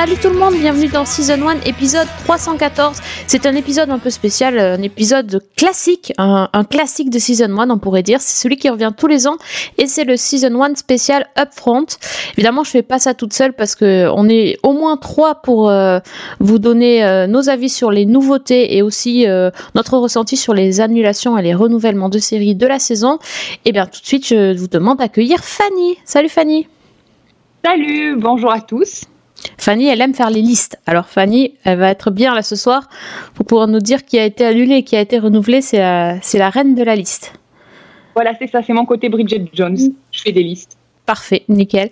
Salut tout le monde, bienvenue dans Season 1, épisode 314. C'est un épisode un peu spécial, un épisode classique, un, classique de Season 1 on pourrait dire. C'est celui qui revient tous les ans et c'est le Season 1 spécial Upfront. Évidemment, je fais pas ça toute seule parce que on est au moins trois pour euh, vous donner euh, nos avis sur les nouveautés et aussi euh, notre ressenti sur les annulations et les renouvellements de séries de la saison. Et bien tout de suite, je vous demande d'accueillir Fanny. Salut Fanny. Salut, bonjour à tous. Fanny, elle aime faire les listes. Alors Fanny, elle va être bien là ce soir pour pouvoir nous dire qui a été annulé et qui a été renouvelé. C'est la, reine de la liste. Voilà, c'est ça, c'est mon côté Bridget Jones. Je fais des listes. Parfait, nickel.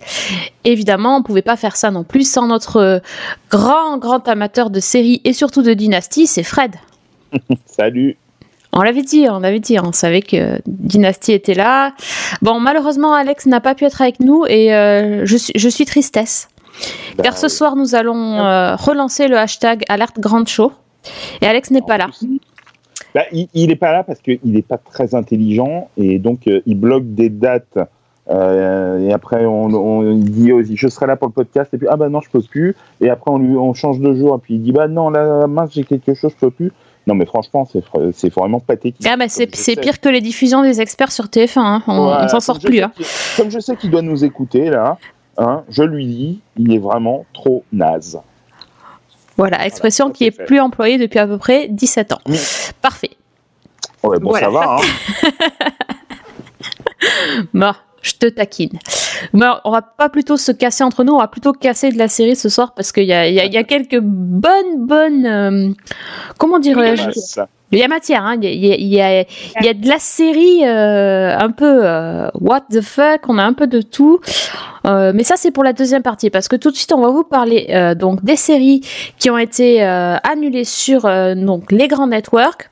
Évidemment, on pouvait pas faire ça non plus sans notre euh, grand, grand amateur de séries et surtout de dynastie, c'est Fred. Salut. On l'avait dit, on l'avait dit, on savait que Dynasty était là. Bon, malheureusement, Alex n'a pas pu être avec nous et euh, je, suis, je suis tristesse. Bah, Car ce soir, nous allons euh, relancer le hashtag Alerte Grande Show. Et Alex n'est pas là. bah, il n'est pas là parce qu'il n'est pas très intelligent et donc euh, il bloque des dates. euh, et après, on, on il dit aussi, je serai là pour le podcast. Et puis, ah bah non, je peux plus. Et après, on, lui, on change de jour. Et puis, il dit, bah non, là, mince, j'ai quelque chose, je peux plus. Non, mais franchement, c'est vraiment pathétique. Ah bah c'est pire que les diffusions des experts sur TF1, hein. on, on s'en sort plus. hein. Comme je sais qu'il doit nous écouter, là, hein, je lui dis, il est vraiment trop naze. Voilà, expression qui est fait. plus employée depuis à peu près 17 ans. Parfait. Ouais, bon, Voilà. ça va, hein. Bon, je te taquine. Mais on va pas plutôt se casser entre nous, on va plutôt casser de la série ce soir parce qu'il y y, y a quelques bonnes, bonnes. euh, comment dirais-je? Il y a matière, hein. il, y a, il, y a, il y a- il y a de la série euh, un peu euh, what the fuck, on a un peu de tout. Euh, mais ça c'est pour la deuxième partie parce que tout de suite on va vous parler euh, donc des séries qui ont été euh, annulées sur euh, donc les grands networks.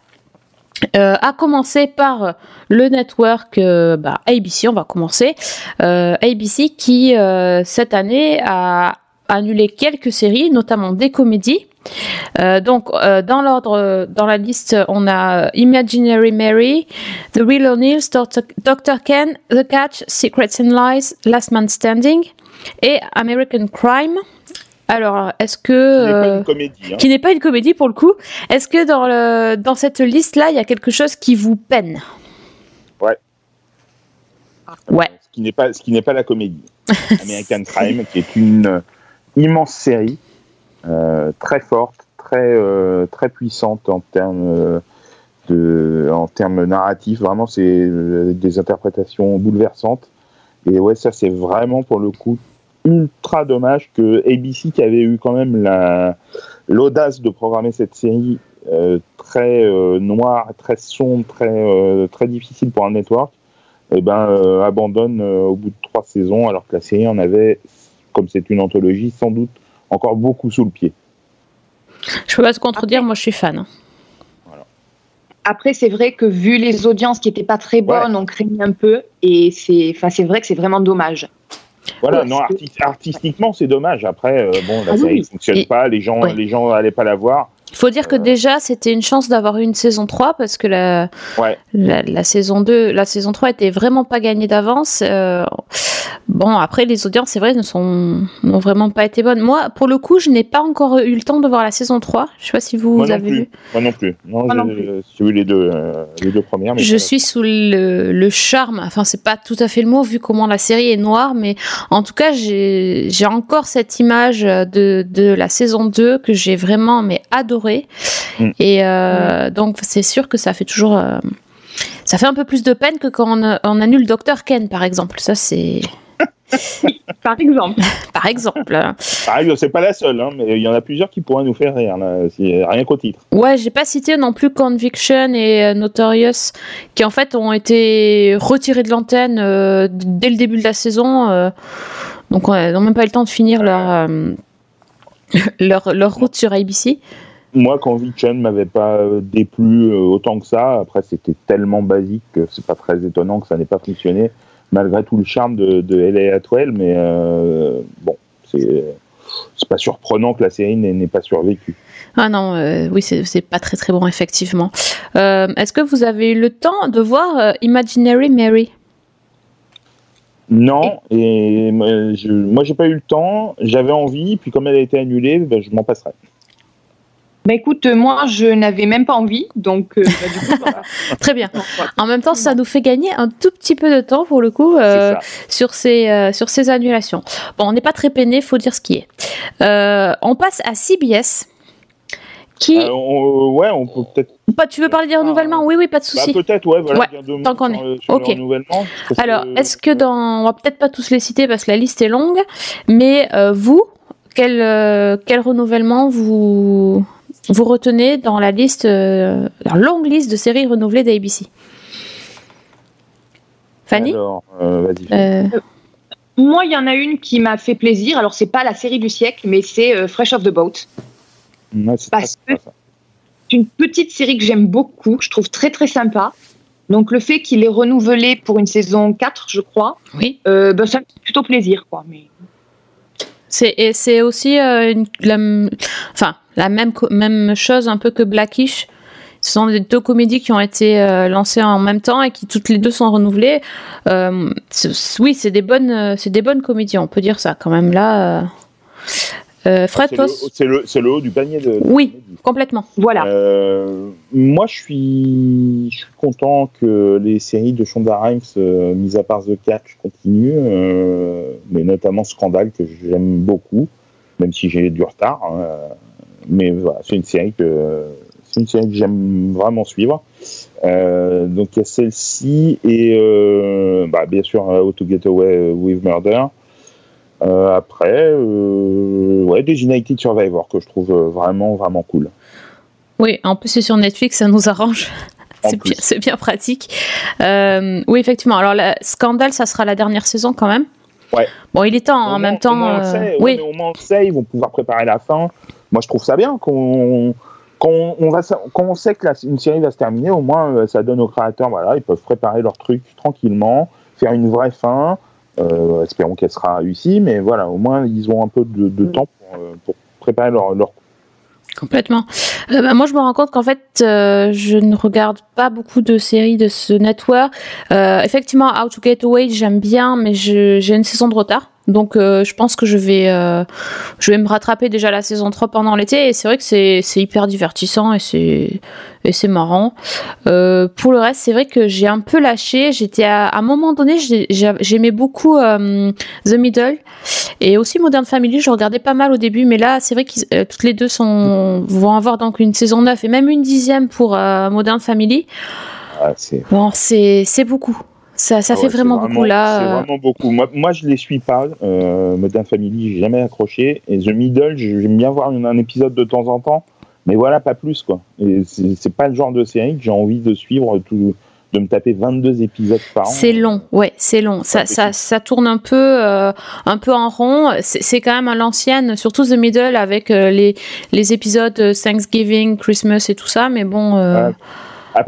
Euh, à commencer par le network euh, bah, ABC, on va commencer. Euh, ABC qui euh, cette année a annulé quelques séries, notamment des comédies. Euh, donc, dans l'ordre, dans la liste, on a Imaginary Mary, The Real O'Neills, Dr. Dr. Ken, The Catch, Secrets and Lies, Last Man Standing et American Crime. Alors, est-ce que Il n'est pas euh, une comédie. Hein. qui n'est pas une comédie pour le coup, est-ce que dans le dans cette liste là, il y a quelque chose qui vous peine? Ouais. Ce qui n'est pas, ce qui n'est pas la comédie. American Crime, qui est une euh, immense série, euh, très forte, très, euh, très puissante en termes de, en termes narratifs. Vraiment, c'est des interprétations bouleversantes. Et ouais, ça, c'est vraiment pour le coup ultra dommage que ABC, qui avait eu quand même la, l'audace de programmer cette série euh, très euh, noire, très sombre, très, euh, très difficile pour un network, eh ben, euh, abandonne euh, au bout de trois saisons, alors que la série en avait, comme c'est une anthologie, sans doute encore beaucoup sous le pied. Je peux pas te contredire, moi je suis fan. Après, c'est vrai que vu les audiences qui n'étaient pas très bonnes, on craignait un peu. Et c'est enfin, c'est vrai que c'est vraiment dommage. Voilà, Ouais, non, arti- artistiquement, c'est dommage. Après, euh, bon, Ah oui, série ne oui. fonctionne Et- pas, les gens, ouais. les gens n'allaient pas la voir. Il faut dire que déjà c'était une chance d'avoir eu une saison 3 parce que la, Ouais. la, la saison 2, la saison 3 était vraiment pas gagnée d'avance. Euh, bon, après les audiences, c'est vrai, ne sont n'ont vraiment pas été bonnes. Moi, pour le coup, je n'ai pas encore eu le temps de voir la saison 3. Je sais pas si vous Moi avez vu. Moi non plus. Non, Moi je- non plus. J'ai vu les deux, euh, les deux premières. Mais Je pas- suis sous le, le charme, enfin c'est pas tout à fait le mot vu comment la série est noire, mais en tout cas j'ai j'ai encore cette image de, de la saison 2 que j'ai vraiment mais adorée. Mm. Et euh, donc c'est sûr que ça fait toujours... euh, ça fait un peu plus de peine que quand on, on annule Dr Ken par exemple. Ça c'est... Par exemple. Par exemple. c'est pas la seule, hein, mais il y en a plusieurs qui pourraient nous faire rire, là, si- rien qu'au titre. Ouais, j'ai pas cité non plus Conviction et euh, Notorious, qui en fait ont été retirés de l'antenne euh, dès le début de la saison. euh, donc ils n'ont même pas eu le temps de finir leur, euh, leur, leur route sur ABC. Moi, Conviction ne m'avait pas euh, déplu euh, autant que ça. Après, c'était tellement basique que c'est pas très étonnant que ça n'ait pas fonctionné, malgré tout le charme de, de LA Atwell. Mais euh, bon, c'est c'est pas surprenant que la série n'ait pas survécu. Ah non, euh, oui, c'est pas très très bon, effectivement. Euh, Est-ce que vous avez eu le temps de voir euh, Imaginary Mary? Non, et moi, je, moi j'ai pas eu le temps, j'avais envie, puis comme elle a été annulée, ben, je m'en passerai. Bah écoute, euh, moi je n'avais même pas envie, donc euh, bah, du coup, voilà. Très bien. En même temps, ça nous fait gagner un tout petit peu de temps pour le coup euh, sur ces euh, sur ces annulations. Bon, on n'est pas très peiné, faut dire ce qui est. Euh, on passe à CBS. Qui Euh, on- ouais, on peut peut-être. Pas- tu veux parler des renouvellements Oui, oui, pas de Bah, souci. peut-être, ouais, voilà. Ouais, tant qu'on est. sur Ok. Alors, que- est-ce que dans, on va peut-être pas tous les citer parce que la liste est longue, mais euh, vous, quel euh, quel renouvellement vous vous retenez dans la liste, euh, la longue liste de séries renouvelées d'ABC Fanny Alors, euh, vas-y. Euh, Moi, il y en a une qui m'a fait plaisir. Alors, c'est pas la série du siècle, mais c'est euh, Fresh Off the Boat. Ouais, c'est parce que-. C'est une petite série que j'aime beaucoup, je trouve très très sympa. Donc le fait qu'il est renouvelé pour une saison 4, je crois, oui. euh, ben, ça me fait plutôt plaisir. Quoi. Mais... C'est et c'est aussi euh, une, la, enfin la même même chose un peu que Blackish. Ce sont les deux comédies qui ont été euh, lancées en même temps et qui toutes les deux sont renouvelées. Euh, oui, c'est des bonnes euh, c'est des bonnes comédies, on peut dire ça quand même là. euh. Euh, Fred C'est le, le, c'est le haut du panier de. de Oui. comédie. complètement. Voilà. Euh, moi, je suis, je suis content que les séries de Shonda Rhimes, euh, mis à part The Catch, continuent, euh, mais notamment Scandale que j'aime beaucoup, même si j'ai du retard. hein, euh, mais voilà, c'est une série que c'est une série que j'aime vraiment suivre. Euh, donc il y a celle-ci et euh, bah, bien sûr How to Get Away with Murder. Euh, après, ouais, des United Survivor que je trouve vraiment vraiment cool. Oui, en plus c'est sur Netflix, ça nous arrange. En C'est bien, pratique. Oui, effectivement. Alors, la Scandale, ça sera la dernière saison quand même. Ouais. Bon, il est temps en Au même temps. on sait, oui, au moins on le sait, ils vont pouvoir préparer la fin. Moi, je trouve ça bien qu'on qu'on on va quand on sait que la- une série va se terminer, au moins euh, ça donne aux créateurs, voilà, ils peuvent préparer leur truc tranquillement, faire une vraie fin. Euh, espérons qu'elle sera réussie, mais voilà, au moins ils ont un peu de, de Mm. temps pour, euh, pour préparer leur, leur complètement. Euh, bah, moi, je me rends compte qu'en fait, euh, je ne regarde pas beaucoup de séries de ce network. Euh, effectivement, How to Get Away, j'aime bien, mais je- j'ai une saison de retard. Donc, euh, je pense que je vais, euh, je vais me rattraper déjà la saison 3 pendant l'été. Et c'est vrai que c'est c'est hyper divertissant et c'est et c'est marrant. Euh, pour le reste, c'est vrai que j'ai un peu lâché. J'étais à, à un moment donné, j'ai- j'ai- j'aimais beaucoup The Middle et aussi Modern Family. Je regardais pas mal au début, mais là, c'est vrai que toutes les deux sont vont avoir donc une saison 9 et même une dixième pour Modern Family. Ah, c'est Bon, c'est c'est beaucoup. Ça, ça Ah fait ouais, c'est vraiment, beaucoup C'est là. euh, vraiment beaucoup. Moi, moi, je les suis pas. Euh, Modern Family, j'ai jamais accroché. Et The Middle, j'aime bien voir un, épisode de temps en temps. Mais voilà, pas plus, quoi. Et c'est c'est pas le genre de série que j'ai envie de suivre, tout, de me taper 22 épisodes par an. C'est long, ouais, c'est long. Ça, ça, ça tourne un peu, euh, un peu en rond. C'est c'est quand même à l'ancienne, surtout The Middle avec euh, les, les épisodes Thanksgiving, Christmas et tout ça. Mais bon, euh.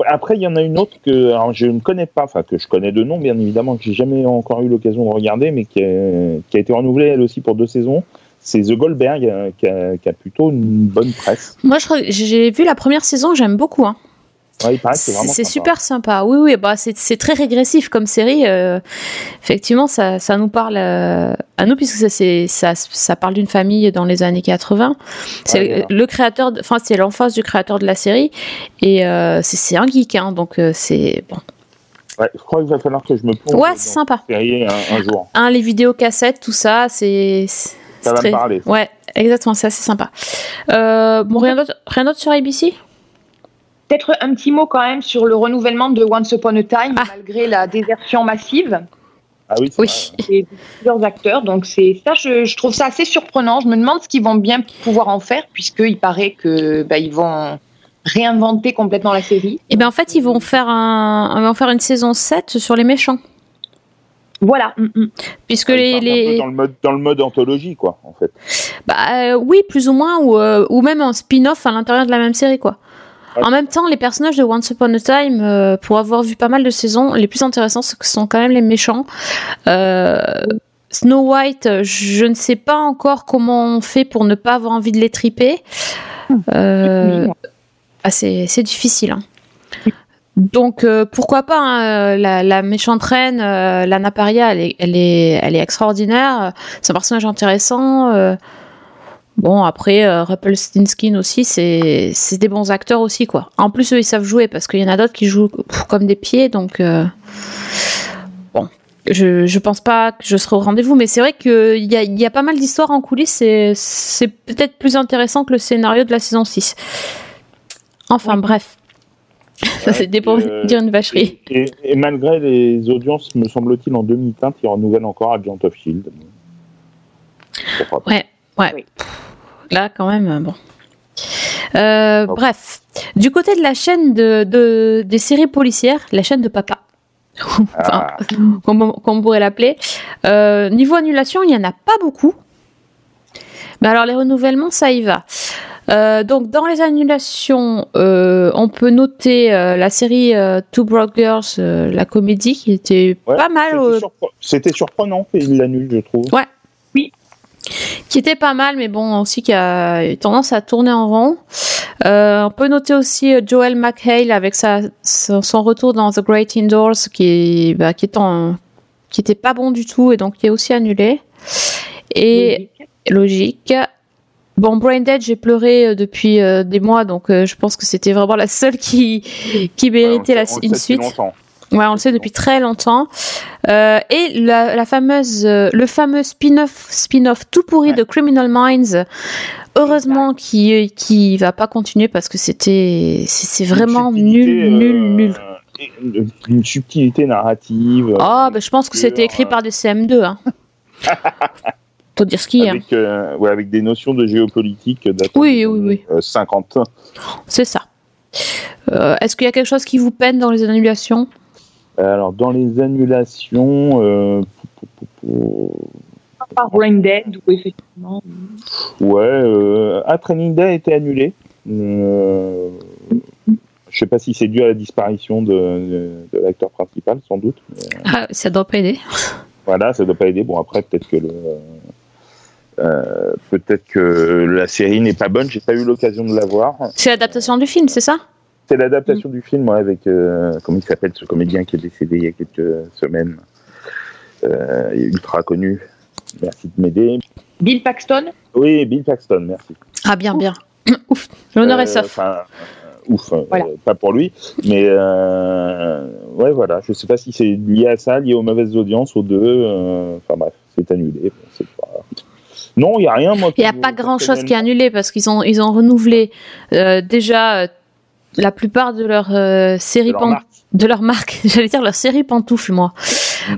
Après, il y en a une autre que alors, je ne connais pas, enfin que je connais de nom, bien évidemment, que j'ai jamais encore eu l'occasion de regarder, mais qui a, qui a été renouvelée elle aussi pour deux saisons. C'est The Goldberg, euh, qui a, qui a plutôt une bonne presse. moi, j'ai vu la première saison, j'aime beaucoup. Hein. Ouais, c'est super sympa. Oui, oui, bah c'est c'est très régressif comme série. euh, effectivement, ça, ça nous parle euh, à nous puisque ça, c'est- ça, ça parle d'une famille dans les années 80. C'est Ouais, le créateur, enfin c'est l'enfance du créateur de la série et euh, c'est c'est un geek, hein, donc euh, c'est bon. Ouais, je crois qu'il va falloir que je me plonge Ouais, dans c'est sympa. série un, un jour. Un, les vidéocassettes, tout ça, c'est. c'est Ça va très- me parler. Ouais, exactement, c'est assez sympa. Euh, bon, rien d'autre, rien d'autre sur ABC Peut-être un petit mot quand même sur le renouvellement de Once Upon a Time, Ah. malgré la désertion massive Ah oui, c'est Oui. et plusieurs acteurs. Donc c'est ça, je, je trouve ça assez surprenant. Je me demande ce qu'ils vont bien pouvoir en faire, puisqu'il paraît que bah, ils vont réinventer complètement la série. Et bien, en fait, ils vont faire un, ils vont faire une saison 7 sur les méchants. Voilà. mm, mm. Puisque Ils les, partent un peu les... dans le mode dans le mode anthologie, quoi, en fait. Bah, euh, oui, plus ou moins, ou, euh, ou même un spin-off à l'intérieur de la même série, quoi. En même temps, les personnages de Once Upon a Time, euh, pour avoir vu pas mal de saisons, les plus intéressants ce sont quand même les méchants. Euh, Snow White, je ne sais pas encore comment on fait pour ne pas avoir envie de les triper. Euh, ah, c'est c'est difficile. hein. Donc euh, pourquoi pas hein, la, la méchante reine, euh, Lana Paria, elle est, elle est, elle est extraordinaire. C'est un personnage intéressant. Euh. bon après, euh, Rumpelstiltskin aussi, c'est des bons acteurs aussi quoi. En plus eux ils savent jouer parce qu'il y en a d'autres qui jouent comme des pieds donc. euh, Bon, je, je pense pas que je serai au rendez-vous, mais c'est vrai qu'il y a, il y a pas mal d'histoires en coulisses et c'est peut-être plus intéressant que le scénario de la saison 6. Enfin, bref. Ça, c'est pour euh, dire une vacherie. Et, et malgré les audiences, me semble-t-il, en demi-teinte, ils renouvellent encore Agent of Shield. Ouais, ouais. Oui. Là, quand même, euh, bon. Euh, Oh. Bref, du côté de la chaîne de, de- des séries policières, la chaîne de papa, enfin, Ah, comme, on- comme on pourrait l'appeler, euh, niveau annulation, il n'y en a pas beaucoup. Mais alors, les renouvellements, ça y va. Euh, donc, dans les annulations, euh, on peut noter euh, la série Two Broad Girls, la comédie, qui était ouais, pas mal. c'était surpre- C'était surprenant qu'il l'annule, je trouve. Qui était pas mal, mais bon, aussi qui a eu tendance à tourner en rond. Euh, on peut noter aussi euh, Joel McHale avec sa, son, retour dans The Great Indoors, qui, est- bah, qui, est en- qui était pas bon du tout et donc qui est aussi annulé. Et logique. Bon, Braindead, j'ai pleuré euh, depuis euh, des mois, donc euh, je pense que c'était vraiment la seule qui, qui méritait Ouais, la, une suite. longtemps. Ouais, on le sait depuis très longtemps. Euh, et la, la fameuse, euh, le fameux spin-off, spin-off tout pourri Ouais. de Criminal Minds. Heureusement qui qui va pas continuer parce que c'était c'est vraiment nul, nul, euh, nul. Une, subtilité narrative. Ah, euh, ben je pense que c'était écrit euh, par des CM2. Hein. Faut dire ce qu'il y a. avec, euh, ouais, avec des notions de géopolitique Oui, oui, oui. euh, 50. C'est ça. Euh, Est-ce qu'il y a quelque chose qui vous peine dans les annulations Alors, dans les annulations, euh, Par Brain Dead, ou effectivement. ouais, euh, un Training Day a été annulé. Euh, je sais pas si c'est dû à la disparition de, de, de l'acteur principal, sans doute. mais, ah, Ça doit pas aider. voilà, ça doit pas aider. Bon, après, peut-être que le. euh, peut-être que la série n'est pas bonne, j'ai pas eu l'occasion de la voir. C'est l'adaptation du film, c'est ça? C'est l'adaptation du film ouais, avec, euh, comment il s'appelle ce comédien qui est décédé il y a quelques semaines. Euh, ultra connu. Merci de m'aider. Bill Paxton? Oui, Bill Paxton, merci. Ah bien, bien. Ouf. L'honneur Euh, est sauf. enfin, euh, ouf, euh, Voilà. pas pour lui. Mais euh, ouais, voilà. Je sais pas si c'est lié à ça, lié aux mauvaises audiences, aux deux. euh, Enfin bref, c'est annulé. Bon, c'est pas- Non, il n'y a rien. Moi, Il n'y a pas grand chose qui est annulé parce qu'ils ont, ils ont renouvelé euh, déjà euh, la plupart de leurs euh, séries leur pan- marque. de leur marque, j'allais dire leur série pantoufles, moi.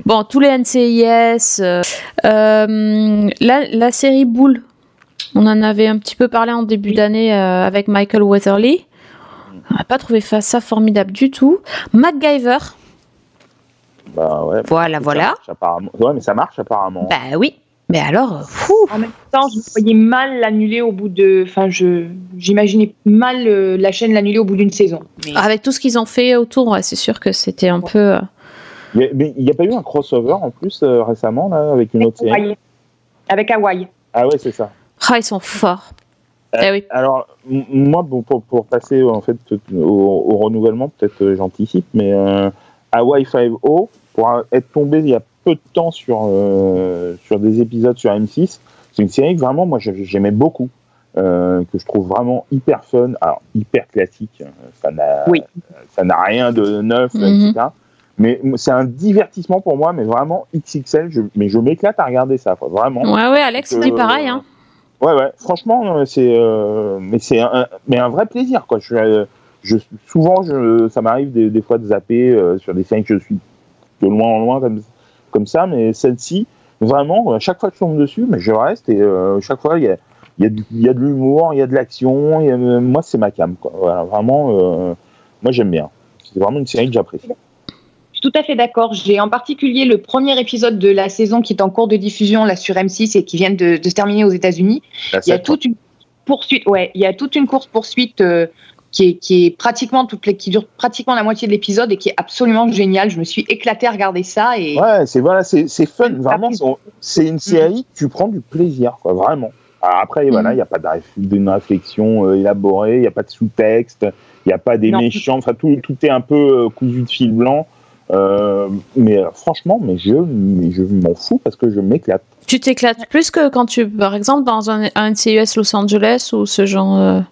Bon, tous les NCIS, euh, euh, la, la série Boule, on en avait un petit peu parlé en début d'année euh, avec Michael Weatherly. On n'a pas trouvé ça formidable du tout. MacGyver, Bah ouais. voilà, Ça voilà. marche apparemment. Ouais, mais ça marche apparemment. Bah oui, mais alors, fou. En même temps, je voyais mal l'annuler au bout de. Enfin, je j'imaginais mal euh, la chaîne l'annuler au bout d'une saison. Mais Avec tout ce qu'ils ont fait autour, ouais, c'est sûr que c'était un peu. euh, mais il n'y a pas eu un crossover en plus euh, récemment là avec une autre série? Avec Hawaï. Ah ouais, c'est ça. Ah, ils sont forts. Eh oui. Alors, moi, bon, pour, pour passer en fait au, au renouvellement, peut-être j'anticipe, mais euh, Hawaii 5.0, pour a- être tombé il y a peu de temps sur, euh, sur des épisodes sur M6, c'est une série que vraiment, moi, j'ai- j'aimais beaucoup, euh, que je trouve vraiment hyper fun, alors hyper classique, euh, ça n'a Oui. ça n'a rien de neuf, Mhm. etc. Mais c'est un divertissement pour moi, mais vraiment XXL, je, mais je m'éclate à regarder ça, quoi, vraiment. Ouais, ouais, Alex, Euh, c'est pareil. Hein. Ouais, ouais, franchement, euh, c'est, euh, mais c'est un, mais un vrai plaisir, quoi. Je, euh, je, souvent, je, ça m'arrive des, des fois de zapper euh, sur des séries que je suis de loin en loin comme, comme ça, mais celle-ci, vraiment, à chaque fois que je tombe dessus, mais je reste et euh, chaque fois, il y a, y, a y a de l'humour, il y a de l'action, euh, moi, c'est ma cam, quoi. Voilà, vraiment, euh, moi, j'aime bien. C'est vraiment une série que j'apprécie. Je suis tout à fait d'accord. J'ai en particulier le premier épisode de la saison qui est en cours de diffusion là sur M6 et qui vient de, de se terminer aux États-Unis. Il y a toute une poursuite. Ouais, il y a toute une course poursuite qui est, qui est pratiquement toutes les, qui dure pratiquement la moitié de l'épisode et qui est absolument génial. Je me suis éclatée à regarder ça et Ouais, c'est voilà, c'est c'est fun. Vraiment, c'est- une série que tu prends du plaisir, quoi, vraiment. Alors après, voilà, il Mhm. n'y a pas d'une réflexion euh, élaborée, il n'y a pas de sous-texte, il n'y a pas des Non. méchants. Enfin, tout, tout est un peu euh, cousu de fil blanc. Euh, mais euh, franchement, mais je, mais je m'en fous parce que je m'éclate. Tu t'éclates plus que quand tu, par exemple, dans un, un NCIS Los Angeles ou ce genre.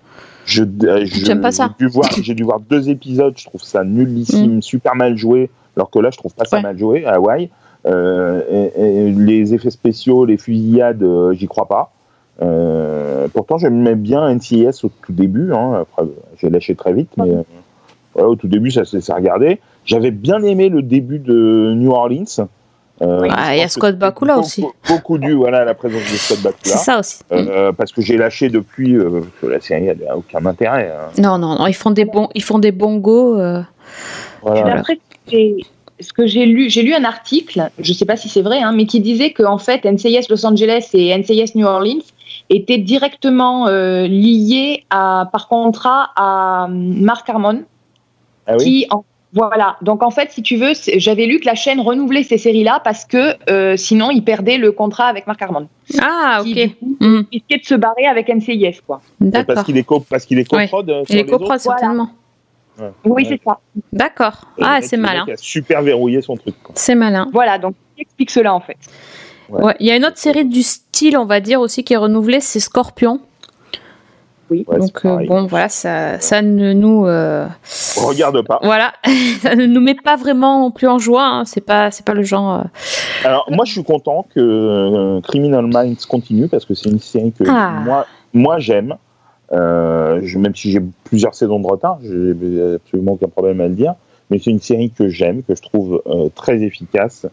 Je, euh, je- pas ça. J'ai dû, voir, j'ai dû voir deux épisodes, je trouve ça nullissime, super mal joué, alors que là, je trouve pas ça Ouais. mal joué à Hawaï. Euh, et- et les effets spéciaux, les fusillades, euh, j'y crois pas. Pourtant, j'aimais bien NCIS au tout début. Hein, après, j'ai lâché très vite, mais au tout début, ça laissait regarder. J'avais bien aimé le début de New Orleans. Euh, Ouais, je Ah, il y a Scott Bakula aussi. Beaucoup dû voilà, à la présence de Scott C'est Bakula. ça aussi. Euh, parce que j'ai lâché depuis euh, que la série n'a aucun intérêt. hein. Non, non, non, ils font des bons, ils font des bongos. euh, Voilà. Après, j'ai- ce que j'ai lu, j'ai lu un article, je ne sais pas si c'est vrai, hein, mais qui disait qu'en fait, NCIS Los Angeles et NCIS New Orleans étaient directement euh, liés à, par contrat à hum, Mark Harmon, Ah oui? qui en- voilà. Donc en fait, si tu veux, j'avais lu que la chaîne renouvelait ces séries-là parce que euh, sinon ils perdaient le contrat avec Mark Harmon. Ah, Qui, ok. coup, Hmm, risquait de se barrer avec NCIS, quoi. Parce D'accord. qu'il est, co parce qu'il est Ouais. coprod euh, sur Il est coprod, certainement. Oui, Ouais. c'est ça. D'accord. Ah, c'est malin. mec a super verrouillé son truc. C'est malin. Voilà, donc qui explique cela en fait. Ouais. Ouais. Il y a une autre série du style, on va dire aussi, qui est renouvelée, c'est Scorpion. Oui. Ouais, Donc euh, bon, voilà, ça, ça ne nous, euh, Regarde pas. voilà, ça ne nous met pas vraiment plus en joie. hein. C'est pas, c'est pas le genre. euh, Alors, moi, je suis content que Criminal Minds continue parce que c'est une série que Ah. moi, moi j'aime. Je- même si j'ai plusieurs saisons de retard, j'ai absolument aucun problème à le dire. Mais c'est une série que j'aime, que je trouve très efficace.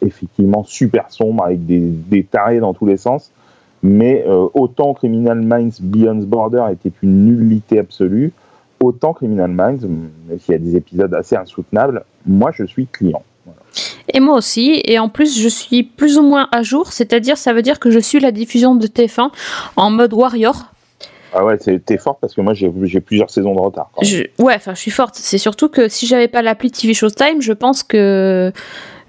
Effectivement, super sombre avec des, des tarés dans tous les sens. Mais euh, autant Criminal Minds Beyond Border était une nullité absolue, autant Criminal Minds, même s'il y a des épisodes assez insoutenables, moi je suis client. Et moi aussi. Et en plus, je suis plus ou moins à jour. C'est-à-dire, ça veut dire que je suis la diffusion de TF1 en mode Warrior. Ah ouais, t'es fort parce que moi j'ai plusieurs saisons de retard. Je- ouais, enfin, je suis forte. C'est surtout que si j'avais pas l'appli TV Showtime, je pense que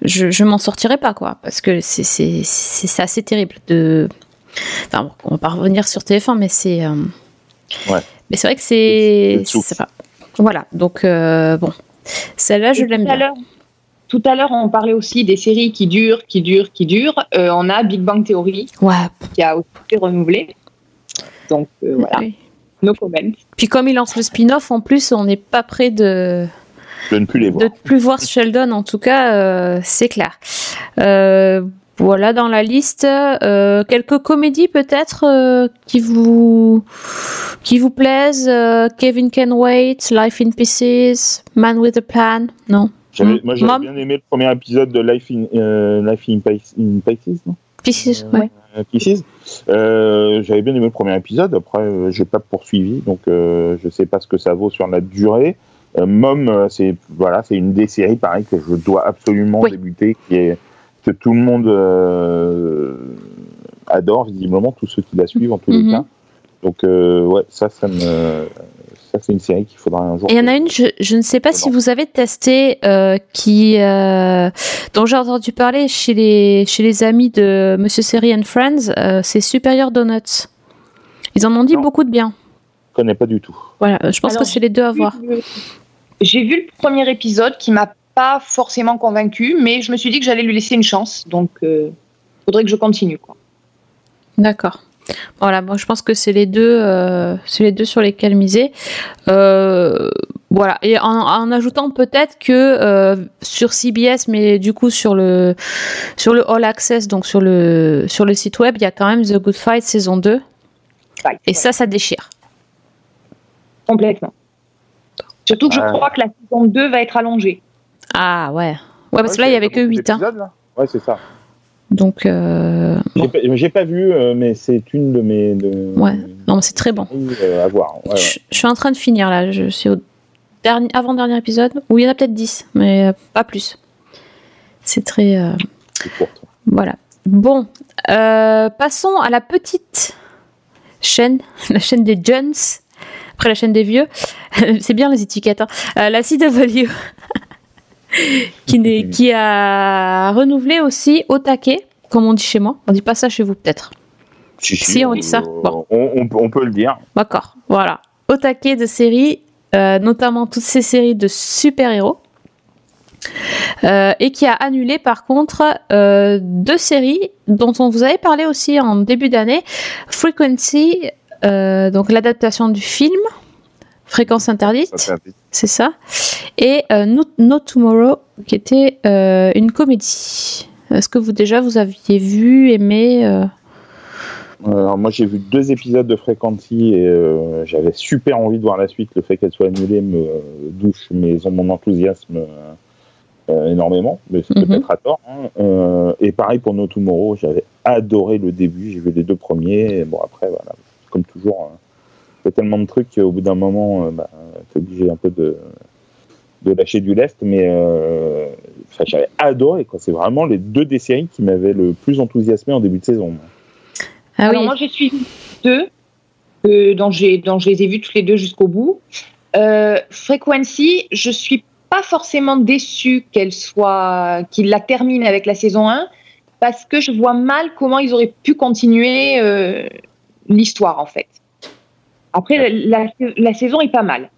je, je m'en sortirais pas, quoi. Parce que c'est assez terrible de. Enfin, bon, on va pas revenir sur TF1, mais c'est. euh, Ouais. Mais c'est vrai que c'est. Pas- Voilà, donc euh, bon. Celle-là, je l'aime tout à bien. l'heure- Tout à l'heure, on parlait aussi des séries qui durent, qui durent, qui durent. Euh, on a Big Bang Theory Ouais. qui a aussi été renouvelé. Donc euh, voilà, oui. no comment. Puis comme il lance le spin-off, en plus, on n'est pas prêt de. De ne plus les voir. de plus voir Sheldon, en tout cas, euh, c'est clair. Voilà dans la liste euh, quelques comédies peut-être euh, qui vous qui vous plaisent. euh, Kevin Can Wait, Life in Pieces, Man with a Plan. Non, J'avais- Mm. Moi j'avais bien aimé le premier épisode de Life in, Life in, Pieces, in Pieces, non? Pieces. Ouais. Pieces. J'avais bien aimé le premier épisode. Après, j'ai pas poursuivi, donc je sais pas ce que ça vaut sur la durée. Mom, c'est voilà, c'est une des séries pareil que je dois absolument Oui. débuter, qui est que tout le monde euh, adore visiblement, tous ceux qui la suivent en tous Mhm. les cas. Donc euh, ouais, ça, ça me, ça c'est une série qu'il faudra un jour. Et il y en a une, je, je ne sais pas si vous avez testé, euh, qui, euh, dont j'ai entendu parler chez les, chez les amis de Monsieur Seri and Friends, euh, c'est Superior Donuts. Ils en ont dit Non. beaucoup de bien. Je connais pas du tout. Voilà, je pense Alors, que c'est les deux à voir. J'ai vu le premier épisode qui m'a pas forcément convaincu, mais je me suis dit que j'allais lui laisser une chance. Donc, euh, faudrait que je continue. Quoi. D'accord. Voilà, moi je pense que c'est les deux, euh, c'est les deux sur lesquels miser. Euh, voilà, et en, en ajoutant peut-être que euh, sur CBS, mais du coup sur le sur le All Access, donc sur le sur le site web, il y a quand même The Good Fight saison 2, Ouais, et ouais, ça, ça déchire. complètement. Surtout que je crois que la saison 2 va être allongée. Ah ouais, ouais parce que là il y avait que 8 hein. Ouais, c'est ça. donc euh, J'ai pas, vu, euh, mais c'est une de mes. De, Ouais. non mais c'est très bon. euh, à voir. Ouais. Je, je suis en train de finir là, je suis au dernier avant dernier épisode, où il y en a peut-être 10, mais pas plus. C'est très euh. Voilà. Bon, euh, passons à la petite chaîne, la chaîne des Jones. après la chaîne des vieux. c'est bien les étiquettes. Hein. La CW qui, a renouvelé aussi au taquet, comme on dit chez moi. On dit pas ça chez vous peut-être. Si, Si, on dit ça. Bon. On, on peut- le dire. D'accord, voilà. Au taquet de séries, euh, notamment toutes ces séries de super-héros. Euh, et qui a annulé par contre euh, deux séries dont on vous avait parlé aussi en début d'année. Frequency, donc l'adaptation du film, Fréquence interdite, c'est ça. Et euh, no, No Tomorrow, qui était euh, une comédie. Est-ce que vous déjà vous aviez vu, aimé euh, Alors, moi, j'ai vu deux épisodes de Frequency et j'avais super envie de voir la suite. Le fait qu'elle soit annulée me douche mais mon enthousiasme énormément, mais c'est Mhm. peut-être à tort. hein. Et pareil pour No Tomorrow, j'avais adoré le début. J'ai vu les deux premiers. Et bon, après, voilà, comme toujours, euh, il y a tellement de trucs qu'au bout d'un moment, euh, bah, t'es obligé un peu de, de lâcher du lest. Mais euh, enfin, j'avais adoré. quoi. C'est vraiment les deux des séries qui m'avaient le plus enthousiasmé en début de saison. moi. Ah Alors moi j'ai suivi deux, euh, dont, j'ai, dont je les ai vus tous les deux jusqu'au bout. Euh, Frequency, je suis pas forcément déçue qu'elle soit, qu'il la termine avec la saison 1, parce que je vois mal comment ils auraient pu continuer euh, l'histoire en fait. Après, la, saison est pas mal.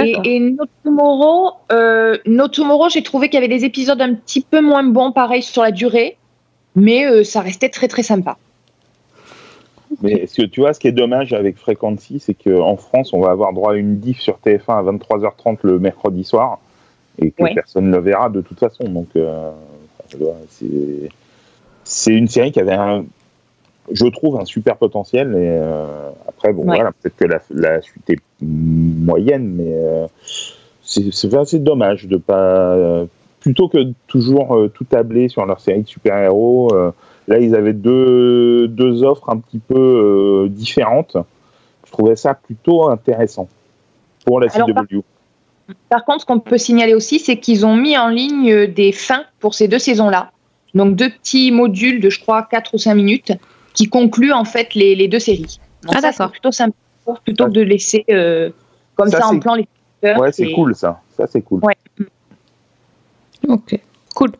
Et, et No Tomorrow, euh, No Tomorrow, j'ai trouvé qu'il y avait des épisodes un petit peu moins bons, pareil sur la durée, mais euh, ça restait très très sympa. Mais ce que tu vois, ce qui est dommage avec Frequency, c'est qu'en France, on va avoir droit à une diff sur TF1 à 23h30 le mercredi soir et que Ouais. personne ne le verra de toute façon. Donc, euh, c'est une série qui avait, un, je trouve, un super potentiel. Et euh, après, bon, Ouais. voilà, peut-être que la, la suite est moyenne, mais euh, c'est assez dommage de pas. euh, plutôt que toujours tout tabler sur leur série de super-héros. Là, ils avaient deux, deux offres un petit peu différentes. Je trouvais ça plutôt intéressant pour la Alors, par- CW. Par contre, ce qu'on peut signaler aussi, c'est qu'ils ont mis en ligne des fins pour ces deux saisons-là. Donc deux petits modules de, je crois, 4 ou 5 minutes qui concluent en fait les, les deux séries. Donc Ah, d'accord. c'est plutôt sympa, plutôt que de laisser euh, comme Ça, ça, en plan les spectateurs. Ouais, c'est cool ça. Ça, c'est cool. Ouais. Ok, cool.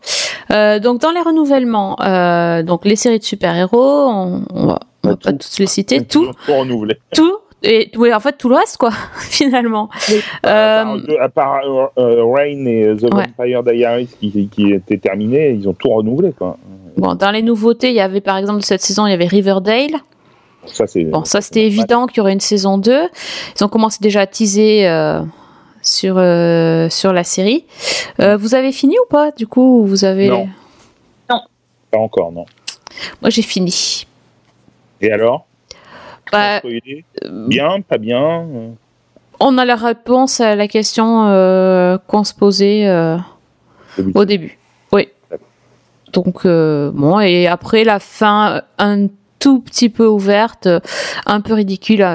Euh, donc dans les renouvellements, euh, donc les séries de super-héros, on, on va, on va Bah, pas tout. tous les citer, tout, Pour renouveler. tout, et oui, en fait tout le reste quoi, finalement. à part, Euh, deux- à part, Rain et The Ouais. Vampire Diaries qui, qui étaient terminés, ils ont tout renouvelé. Quoi. Bon, dans les nouveautés, il y avait par exemple cette saison, il y avait Riverdale. Ça, c'est, Bon, ça c'était évident qu'il y aurait une saison 2. Ils ont commencé déjà à teaser euh, sur euh, sur la série. Euh, vous avez fini ou pas Du coup, vous avez. Non. Pas encore, non. Moi, j'ai fini. Et alors? Bah, Bien, pas bien? On a la réponse à la question euh, qu'on se posait euh, au début. Donc, euh, bon, et après la fin, euh, un tout petit peu ouverte, euh, un peu ridicule.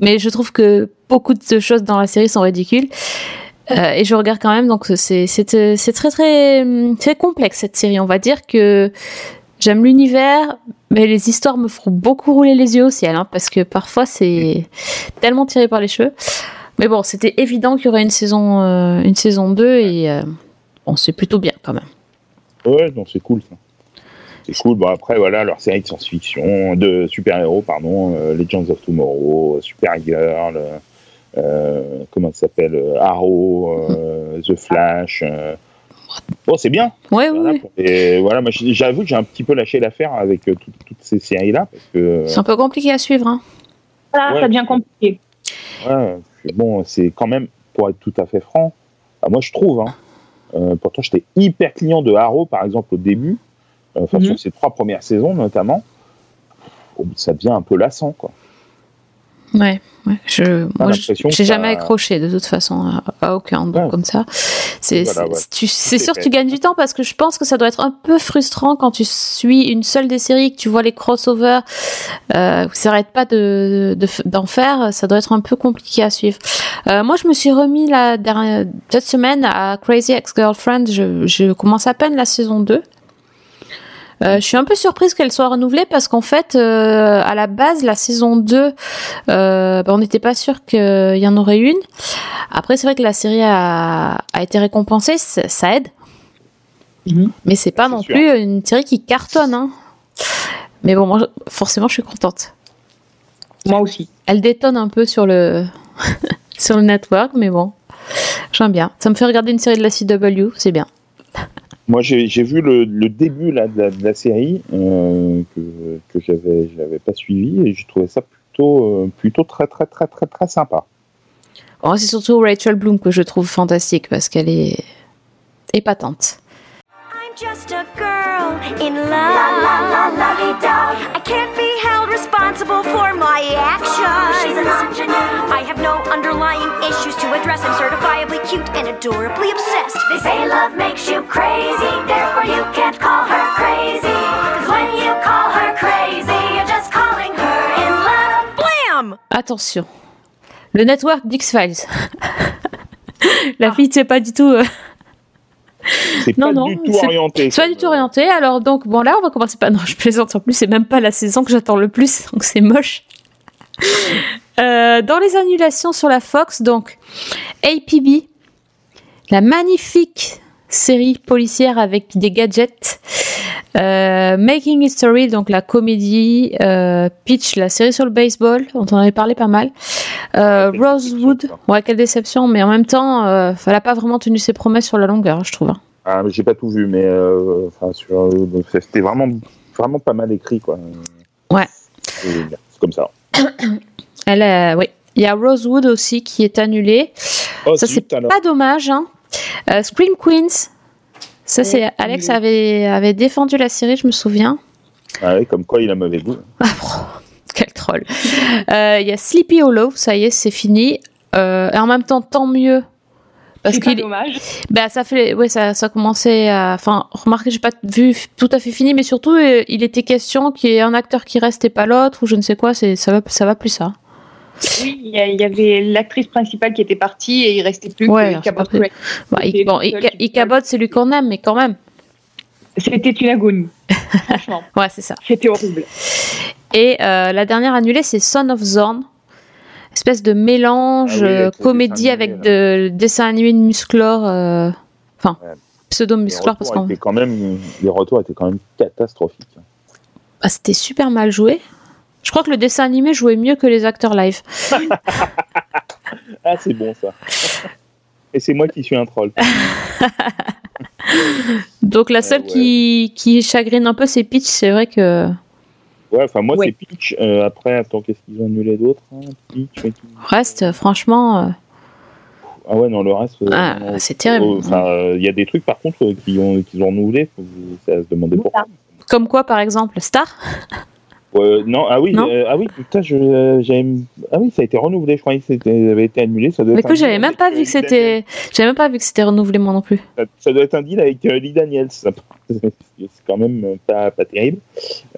mais je trouve que beaucoup de choses dans la série sont ridicules. Et je regarde quand même, donc c'est très très c'est complexe cette série. On va dire que j'aime l'univers, mais les histoires me feront beaucoup rouler les yeux au ciel, hein, parce que parfois c'est tellement tiré par les cheveux. Mais bon, c'était évident qu'il y aurait une saison une saison 2 et euh, bon, c'est plutôt bien quand même. Ouais, non, c'est cool ça. C'est cool. Bon, après, voilà, leur série de science-fiction, de super-héros, pardon, euh, Legends of Tomorrow, Supergirl, euh, euh, comment ça s'appelle, euh, Arrow, euh, The Flash. euh. Bon, c'est bien. Ouais, Voilà, oui, voilà, moi, j'avoue que j'ai un petit peu lâché l'affaire avec euh, tout- toutes ces séries-là, parce que euh, C'est un peu compliqué à suivre. Hein. Voilà, Ouais. ça devient compliqué. ouais, bon, c'est quand même, pour être tout à fait franc, bah, moi je trouve, hein, euh, pourtant j'étais hyper client de Arrow, par exemple, au début, euh, enfin Mhm. sur ces trois premières saisons notamment, oh, ça devient un peu lassant, quoi. Ouais, ouais. Je, moi, j'ai jamais accroché de toute façon à, à aucun donc Ouais. comme ça. C'est sûr que tu gagnes du temps parce que je pense que ça doit être un peu frustrant quand tu suis une seule des séries, que tu vois les crossovers, euh, que ça arrête pas de d'en faire. Ça doit être un peu compliqué à suivre. Euh, moi, je me suis remis la dernière cette semaine à Crazy Ex-Girlfriend. Je, je commence à peine la saison 2. Euh, je suis un peu surprise qu'elle soit renouvelée parce qu'en fait, euh, à la base, la saison 2, euh, bah, on n'était pas sûr qu'il y en aurait une. Après, c'est vrai que la série a, a été récompensée, ça aide. Mhm. Mais c'est pas C'est non sûr. plus une série qui cartonne. Hein. Mais bon, moi, forcément, je suis contente. Moi aussi. Elle détonne un peu sur le sur le network, mais bon, j'aime bien. Ça me fait regarder une série de la CW, c'est bien. Moi, j'ai vu le, début là, de, la, série euh, que, que j'avais pas suivi et j'ai trouvé ça plutôt euh, plutôt très très très très très sympa. Oh, c'est surtout Rachel Bloom que je trouve fantastique parce qu'elle est épatante. Just a girl in love. La la la la I can't be held responsible for my actions. She's an ingenue. I have no underlying issues to address. I'm certifiably cute and adorably obsessed. They say love makes you crazy, therefore you can't call her crazy. Cause when you call her crazy, you're just calling her in love. Blam! Attention, le network d'X-Files. La fille, c'est pas du tout. euh, C'est pas non, du tout orienté. C'est pas du tout orienté. Alors donc bon là on va commencer par non je plaisante en plus c'est même pas la saison que j'attends le plus donc c'est moche. Euh, dans les annulations sur la Fox donc APB la magnifique série policière avec des gadgets euh, Making History donc la comédie euh, Pitch la série sur le baseball on en avait parlé pas mal euh, quelle Rosewood ouais quelle déception mais en même temps euh, elle a pas vraiment tenu ses promesses sur la longueur je trouve hein. Ah, j'ai pas tout vu, mais euh, sur c'était vraiment vraiment pas mal écrit quoi. Ouais. C'est comme ça. Elle, oui. Il y a Rosewood aussi qui est annulé. Oh, Ça, c'est alors. pas dommage. Hein. Scream Queens. Ça, c'est Alex avait, avait défendu la série, je me souviens. Ah ouais, comme quoi il a mauvais goût. Ah, Euh, Il y a Sleepy Hollow, ça y est, c'est fini. Euh, et en même temps, tant mieux. Parce qu'il dommage. bah, ça fait, ouais, ça, ça commençait à, enfin, remarquez, j'ai pas vu tout à fait fini, mais surtout, euh, il était question qu'il y ait un acteur qui reste et pas l'autre, ou je ne sais quoi, c'est, ça va, ça va plus ça. Oui, il y, avait l'actrice principale qui était partie et il restait plus Ouais, que Cabot. Bah, il, bon, c'est lui qu'on aime, mais quand même. C'était une agonie. Franchement, Ouais, c'est ça. c'était horrible. Et euh, la dernière annulée, c'est Son of Zorn. Espèce de mélange Ah oui, avec euh, comédie dessin animé, avec de dessin animé de musclore. euh, Enfin, Ouais. pseudo-musclore parce qu'on. quand même les retours étaient quand même catastrophiques. Ah, c'était super mal joué. Je crois que le dessin animé jouait mieux que les acteurs live. Ah c'est bon ça. Et c'est moi qui suis un troll. Donc la seule ouais. qui, qui chagrine un peu, c'est Peach. C'est vrai que. Ouais, enfin moi Ouais. c'est Peach. Euh, après, attends, qu'est-ce qu'ils ont annulé d'autre hein Peach. mais qui- Reste, franchement. euh, Ah ouais, non, le reste. euh, Ah, c'est terrible. euh, Enfin, euh, il y a des trucs par contre euh, qui ont qu'ils ont renouvelé. à se demander pourquoi. Comme quoi, par exemple, Star? Ouais, non, ah oui, Non euh, ah oui, putain, je, euh, ah oui, ça a été renouvelé. Je croyais que ça avait été annulé. Ça doit Mais être deal j'avais même pas euh, vu que c'était. J'avais même pas vu que c'était renouvelé moi non plus. Ça, ça doit être un deal avec euh, Lee Daniels. C'est quand même euh, pas, pas terrible.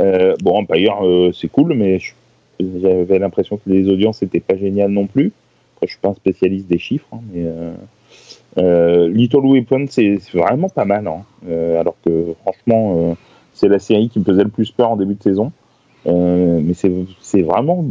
Euh, bon, Empire, euh, c'est cool, mais j'avais l'impression que les audiences n'étaient pas géniales non plus. Après, je suis pas un spécialiste des chiffres, hein, mais euh, euh, Little Weapon, c'est c'est vraiment pas mal. hein. Euh, alors que franchement, euh, c'est la série qui me faisait le plus peur en début de saison. Euh, mais c'est vraiment.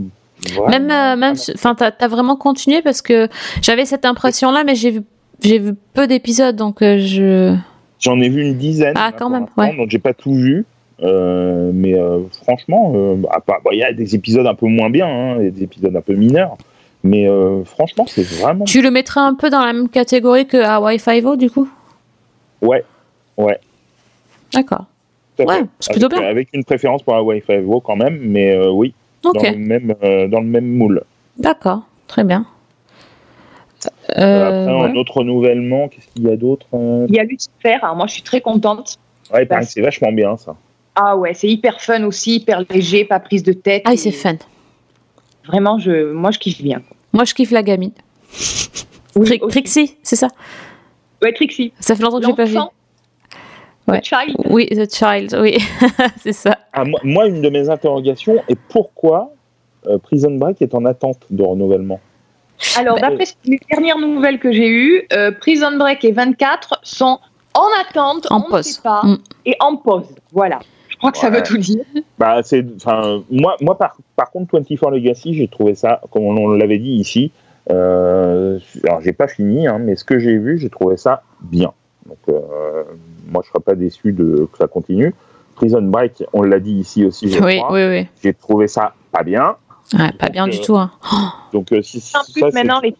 Même, euh, même, enfin, t'as as vraiment continué parce que j'avais cette impression-là, mais j'ai vu, j'ai vu peu d'épisodes, donc euh, je. J'en ai vu une dizaine. Ah, quand même, ouais. Donc j'ai pas tout vu. Euh, mais franchement, euh, à part- bon, il y a des épisodes un peu moins bien, hein, il des épisodes un peu mineurs. Mais franchement, c'est vraiment. Tu le mettrais un peu dans la même catégorie que Hawaii Five-O, du coup? Ouais, ouais. D'accord. Tout à Ouais, fait. c'est plutôt avec, bien. Avec une préférence pour la Wi-Fi Evo quand même, mais euh, oui, dans, Ok, le même, euh, dans le même moule. d'accord, très bien. Euh, Euh, après, ouais. un autre renouvellement, qu'est-ce qu'il y a d'autre euh Il y a Lucifer, alors moi je suis très contente. Ouais, pareil, c'est vachement bien ça. Ah ouais, c'est hyper fun aussi, hyper léger, pas prise de tête. Ah, Et c'est fun. Vraiment, je, moi je kiffe bien. Moi, je kiffe la gamine. Oui, Tri- aussi. Trixie, c'est ça? Ouais, Trixie. Ça fait longtemps que j'ai pas vu. Ouais. The Child. Oui, The Child, oui, c'est ça. Ah, moi, moi, une de mes interrogations est pourquoi euh, Prison Break est en attente de renouvellement? Alors, Bah, d'après les dernières nouvelles que j'ai eues, euh, Prison Break et 24 sont en attente, En on pause. ne sait pas, Mm. et en pause. Voilà. Je crois que ça veut tout dire. Bah, c'est, moi, moi par, par contre, 24 Legacy, j'ai trouvé ça, comme on, on l'avait dit ici, euh, alors j'ai pas fini, hein, mais ce que j'ai vu, j'ai trouvé ça bien. Donc, euh, moi, je serais pas déçu de que ça continue. Prison Break, on l'a dit ici aussi, je Oui, crois. oui, oui. J'ai trouvé ça pas bien. Ouais, pas bien du euh, tout. Hein. Donc, euh, si, si- En ça, plus, c'est- maintenant, les,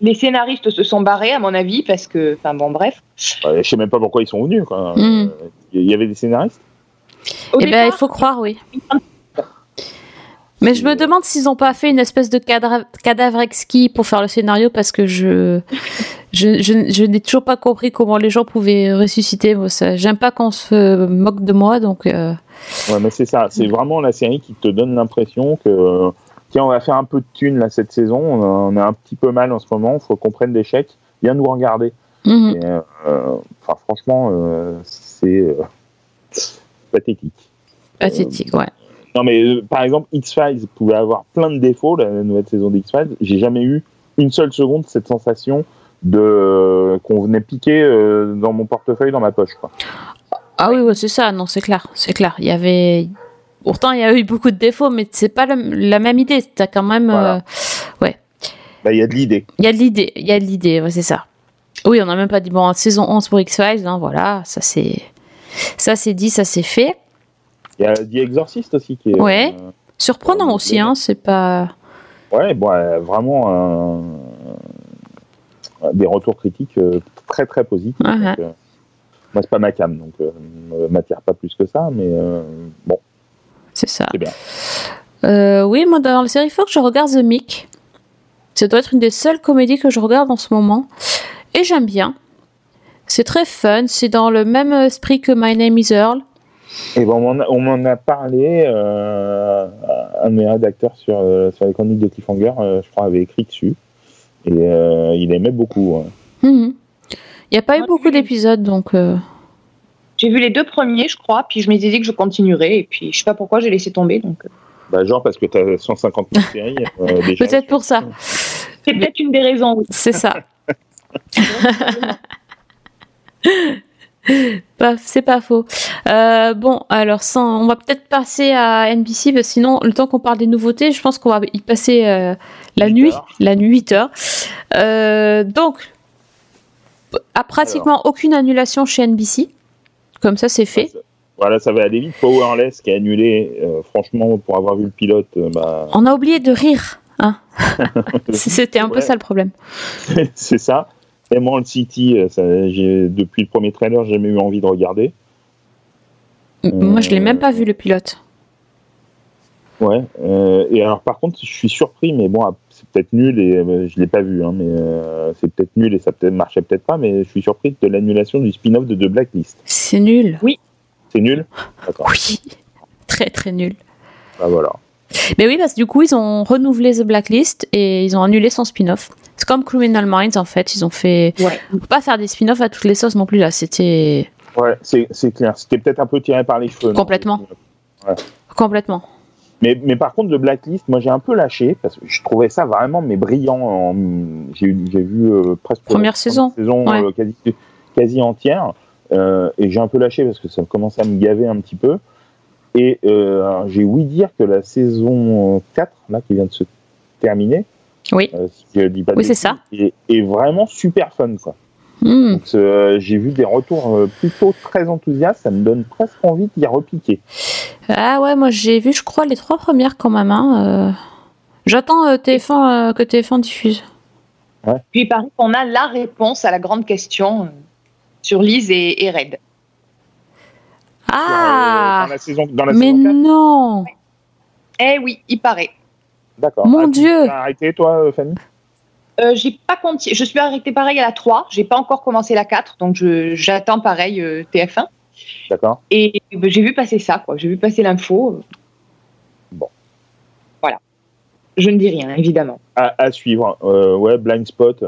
les scénaristes se sont barrés, à mon avis, parce que, enfin bon, bref. euh, je sais même pas pourquoi ils sont venus. quoi. Mm. Euh, Il y avait des scénaristes? Au Eh ben, départ, il faut croire, oui. Mais je me demande s'ils n'ont pas fait une espèce de cadavre, cadavre exquis pour faire le scénario parce que je, je, je, je n'ai toujours pas compris comment les gens pouvaient ressusciter. Moi, ça, j'aime pas qu'on se moque de moi, donc. euh, Ouais, mais c'est ça. C'est vraiment la série qui te donne l'impression que tiens, on va faire un peu de thunes là cette saison. On a, on a un petit peu mal en ce moment. Il faut qu'on prenne des chèques. Viens nous regarder. mhm. Et, euh, euh, enfin, franchement, euh, c'est pathétique. Pathétique, ouais. Non, mais par exemple, X-Files pouvait avoir plein de défauts, la nouvelle saison d'X-Files. J'ai jamais eu une seule seconde cette sensation de qu'on venait piquer euh, dans mon portefeuille, dans ma poche. Quoi. Ah oui, ouais, c'est ça, non, c'est clair, c'est clair. Il y avait. Pourtant, il y a eu beaucoup de défauts, mais c'est pas la, la même idée. T'as quand même. Voilà. euh, Bah, il y a de l'idée. Il y a de l'idée, il y a de l'idée, ouais, c'est ça. Oui, on n'a même pas dit, bon, saison 11 pour X-Files, hein, voilà, ça c'est. Ça c'est dit, ça c'est fait. Il y a The Exorcist aussi qui est. Ouais. euh, Surprenant Ouais, aussi, hein, c'est pas. Ouais, bon, euh, vraiment des retours critiques euh, très très positifs. Ouais, donc, ouais. euh, moi, c'est pas ma cam, donc euh, ne m'attire pas plus que ça, mais euh, bon, C'est ça. bien. Euh, oui, moi dans la série Fox, je regarde The Mick. Ça doit être une des seules comédies que je regarde en ce moment. Et j'aime bien. C'est très fun, c'est dans le même esprit que My Name is Earl. Et ben, on m'en a, parlé, euh, un de mes rédacteurs sur, euh, sur les chroniques de Cliffhanger, euh, je crois, avait écrit dessus. Et euh, il aimait beaucoup. hein. Mhm. Il n'y a pas eu beaucoup d'épisodes, donc. euh, J'ai vu les deux premiers, je crois, puis je m'étais dit que je continuerais, et puis je sais pas pourquoi j'ai laissé tomber. Donc, euh, Bah, genre parce que tu as 150 000 séries. euh. Peut-être pour ça. c'est peut-être une des raisons. Oui. C'est ça. Pas- c'est pas faux. Euh, bon, alors sans, on va peut-être passer à NBC, parce que sinon, le temps qu'on parle des nouveautés, je pense qu'on va y passer euh, la nuit, heures. la nuit 8 heures. Euh, donc, à pratiquement aucune annulation chez NBC. Comme ça, c'est fait. Voilà, ça va aller vite. Powerless qui est annulé, euh, franchement, pour avoir vu le pilote, euh, bah, On a oublié de rire. Hein. C'était un peu ça le problème. c'est ça. City, euh, ça, j'ai- depuis le premier trailer, j'ai jamais eu envie de regarder. Moi, je l'ai même pas vu le pilote. Ouais. euh, et alors, par contre, je suis surpris, mais bon, ah, c'est peut-être nul et euh, je l'ai pas vu, hein, mais euh, c'est peut-être nul et ça peut-être marchait peut-être pas, mais je suis surpris de l'annulation du spin-off de The Blacklist. C'est nul. C'est nul? D'accord. Oui. Très, très nul. Bah voilà. Mais oui, parce que du coup, ils ont renouvelé The Blacklist et ils ont annulé son spin-off. C'est comme Criminal Minds, en fait. Ils ont fait. Ouais. On peut pas faire des spin-offs à toutes les sauces non plus, là. C'était Ouais, c'est c'est clair. C'était peut-être un peu tiré par les cheveux. non, Complètement. le complètement. Mais, mais par contre, le Blacklist, moi j'ai un peu lâché parce que je trouvais ça vraiment mais brillant. J'ai vu euh, presque Première la saison. saison Ouais. euh, quasi, quasi entière euh, et j'ai un peu lâché parce que ça commençait à me gaver un petit peu. Et euh, j'ai ouï dire que la saison 4, là, qui vient de se terminer, Oui. si je dis pas de Oui, c'est ça. Est, est vraiment super fun. Quoi. Hmm. Donc, j'ai vu des retours plutôt très enthousiastes, ça me donne presque envie d'y repiquer. Ah ouais, moi j'ai vu, je crois, les trois premières quand même. hein, euh. J'attends euh, TF1, euh, que TF1 diffuse. Puis il paraît qu'on a la réponse à la grande question sur Lise et, et Red. Ah dans la saison, dans la Mais saison 4 non Eh oui, il paraît. D'accord. Mon tu Dieu. as arrêté, toi, Fanny? Euh, j'ai pas conti- Je suis arrêtée pareil à la 3, j'ai pas encore commencé la 4, donc je- j'attends pareil euh, TF1. D'accord. Et ben, j'ai vu passer ça, quoi. J'ai vu passer l'info. Bon. Voilà. Je ne dis rien, évidemment. À, à suivre. Euh, ouais, Blind Spot,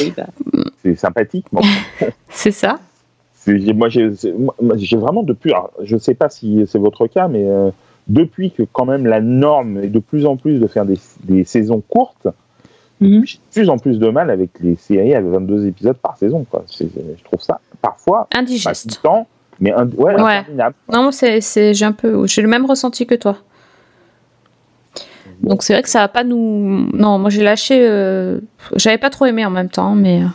Oui, bah, c'est sympathique. C'est ça moi, j'ai vraiment depuis. alors, je ne sais pas si c'est votre cas, mais euh, depuis que quand même la norme est de plus en plus de faire des, des saisons courtes, Mhm. j'ai de plus en plus de mal avec les séries avec 22 épisodes par saison. Quoi. Je trouve ça parfois, pas tout le Indigeste. temps, mais un, ouais, Ouais. interminable. Non, c'est, c'est, j'ai un peu, j'ai le même ressenti que toi. Donc c'est vrai que ça va pas nous. Non, moi j'ai lâché. euh, J'avais pas trop aimé en même temps, mais euh,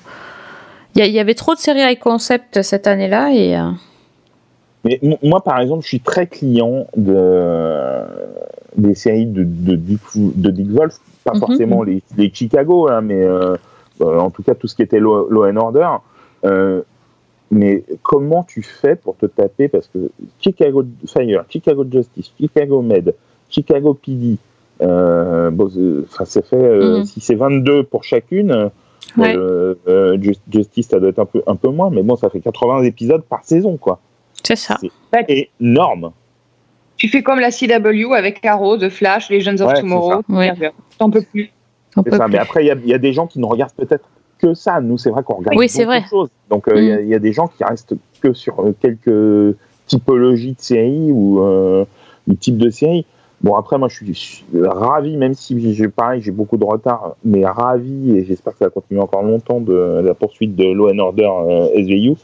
il y, avait trop de séries high concept cette année-là et. euh, Mais moi, par exemple, je suis très client de, des séries de, de, Dick, de Dick Wolf, pas Mhm. forcément les, les Chicago, hein, mais euh, euh, en tout cas tout ce qui était Law, Law and Order. Euh, mais comment tu fais pour te taper? Parce que Chicago Fire, Chicago Justice, Chicago Med, Chicago PD, euh, bon, c'est- fait, Mhm. si c'est 22 pour chacune, Ouais. Justice, ça doit être un peu, un peu moins, mais bon, ça fait 80 épisodes par saison, quoi C'est ça. énorme. Tu fais comme la CW avec Arrow, The Flash, Legends of Ouais, c'est Tomorrow. Ouais. T'en peux plus. C'est ça. plus. Mais après, il y a- il y, a des gens qui ne regardent peut-être que ça. Nous, c'est vrai qu'on regarde Oui, c'est beaucoup vrai. de choses. Donc, euh, il y a- Mm. il y, a des gens qui restent que sur euh, quelques typologies de séries ou, euh, ou types de séries. Bon, après, moi, je suis, je suis ravi, même si j'ai pareil, j'ai beaucoup de retard, mais ravi, et j'espère que ça va continuer encore longtemps, de la poursuite de Law and Order euh, SVU.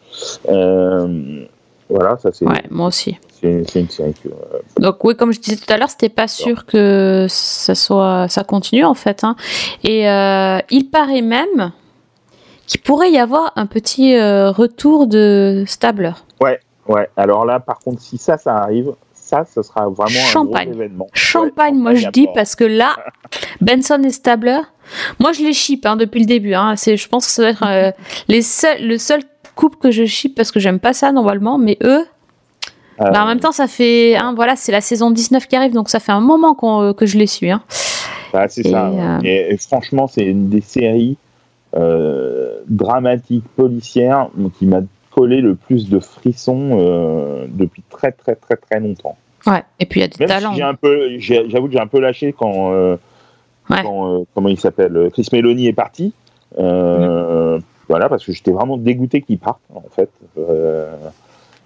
Euh, voilà, ça, c'est Ouais, moi aussi. c'est- une série que. Donc oui, comme je disais tout à l'heure, c'était pas sûr que ça soit, ça continue en fait. hein. Et euh, il paraît même qu'il pourrait y avoir un petit euh, retour de Stabler. Ouais, alors là, par contre, si ça, ça arrive, ça, ce sera vraiment Champagne. un gros événement. Champagne, Ouais, moi je dis parce que là, Benson et Stabler, moi je les ship hein, depuis le début. Hein. C'est, je pense que ça doit être euh, les seuls, le seul couple que je ship parce que j'aime pas ça normalement, mais eux. Euh, Bah, en même temps, ça fait, hein, voilà, c'est la saison 19 qui arrive, donc ça fait un moment euh, que je les suis. Hein. bah, c'est ça. euh, Et, et franchement, c'est une des séries euh, dramatiques, policières, qui m'a collé le plus de frissons euh, depuis très, très, très, très longtemps. Ouais. Et puis il y a des Même talents. si j'ai un peu, j'ai- j'avoue que j'ai un peu lâché quand, euh, Ouais. quand, euh, comment il s'appelle, Chris Meloni est parti. Euh, Voilà, parce que j'étais vraiment dégoûté qu'il parte, en fait. Euh,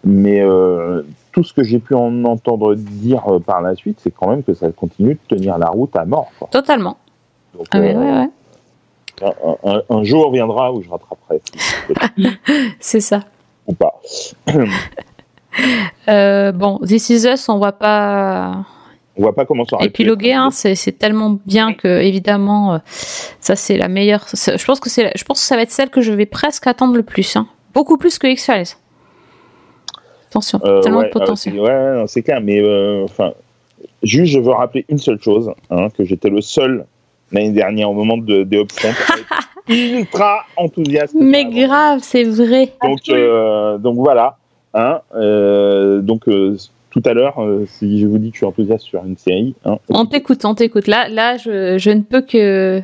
mais euh, tout ce que j'ai pu en entendre dire euh, par la suite, c'est quand même que ça continue de tenir la route à mort. quoi. Totalement. Donc, Ah, mais ouais, ouais. un, un- un jour viendra où je rattraperai, C'est ça. ou pas. Bon, This Is Us, on va pas On voit pas comment ça épiloguer. Hein, c'est tellement bien que, évidemment, euh, ça c'est la meilleure. Je pense que c'est, je pense que ça va être celle que je vais presque attendre le plus. Hein. Beaucoup plus que X-Files. Attention, Euh, tellement ouais, de potentiel. euh, c'est- ouais, c'est clair, mais euh, enfin, juste, je veux rappeler une seule chose, hein, que j'étais le seul l'année dernière au moment de, des être ultra enthousiaste. Mais grave, c'est vrai. Donc, euh, donc voilà. Hein, euh, donc euh, tout à l'heure, euh, si je vous dis que je suis enthousiaste sur une série, hein, On t'écoute, on t'écoute. Là, là, je, je ne peux que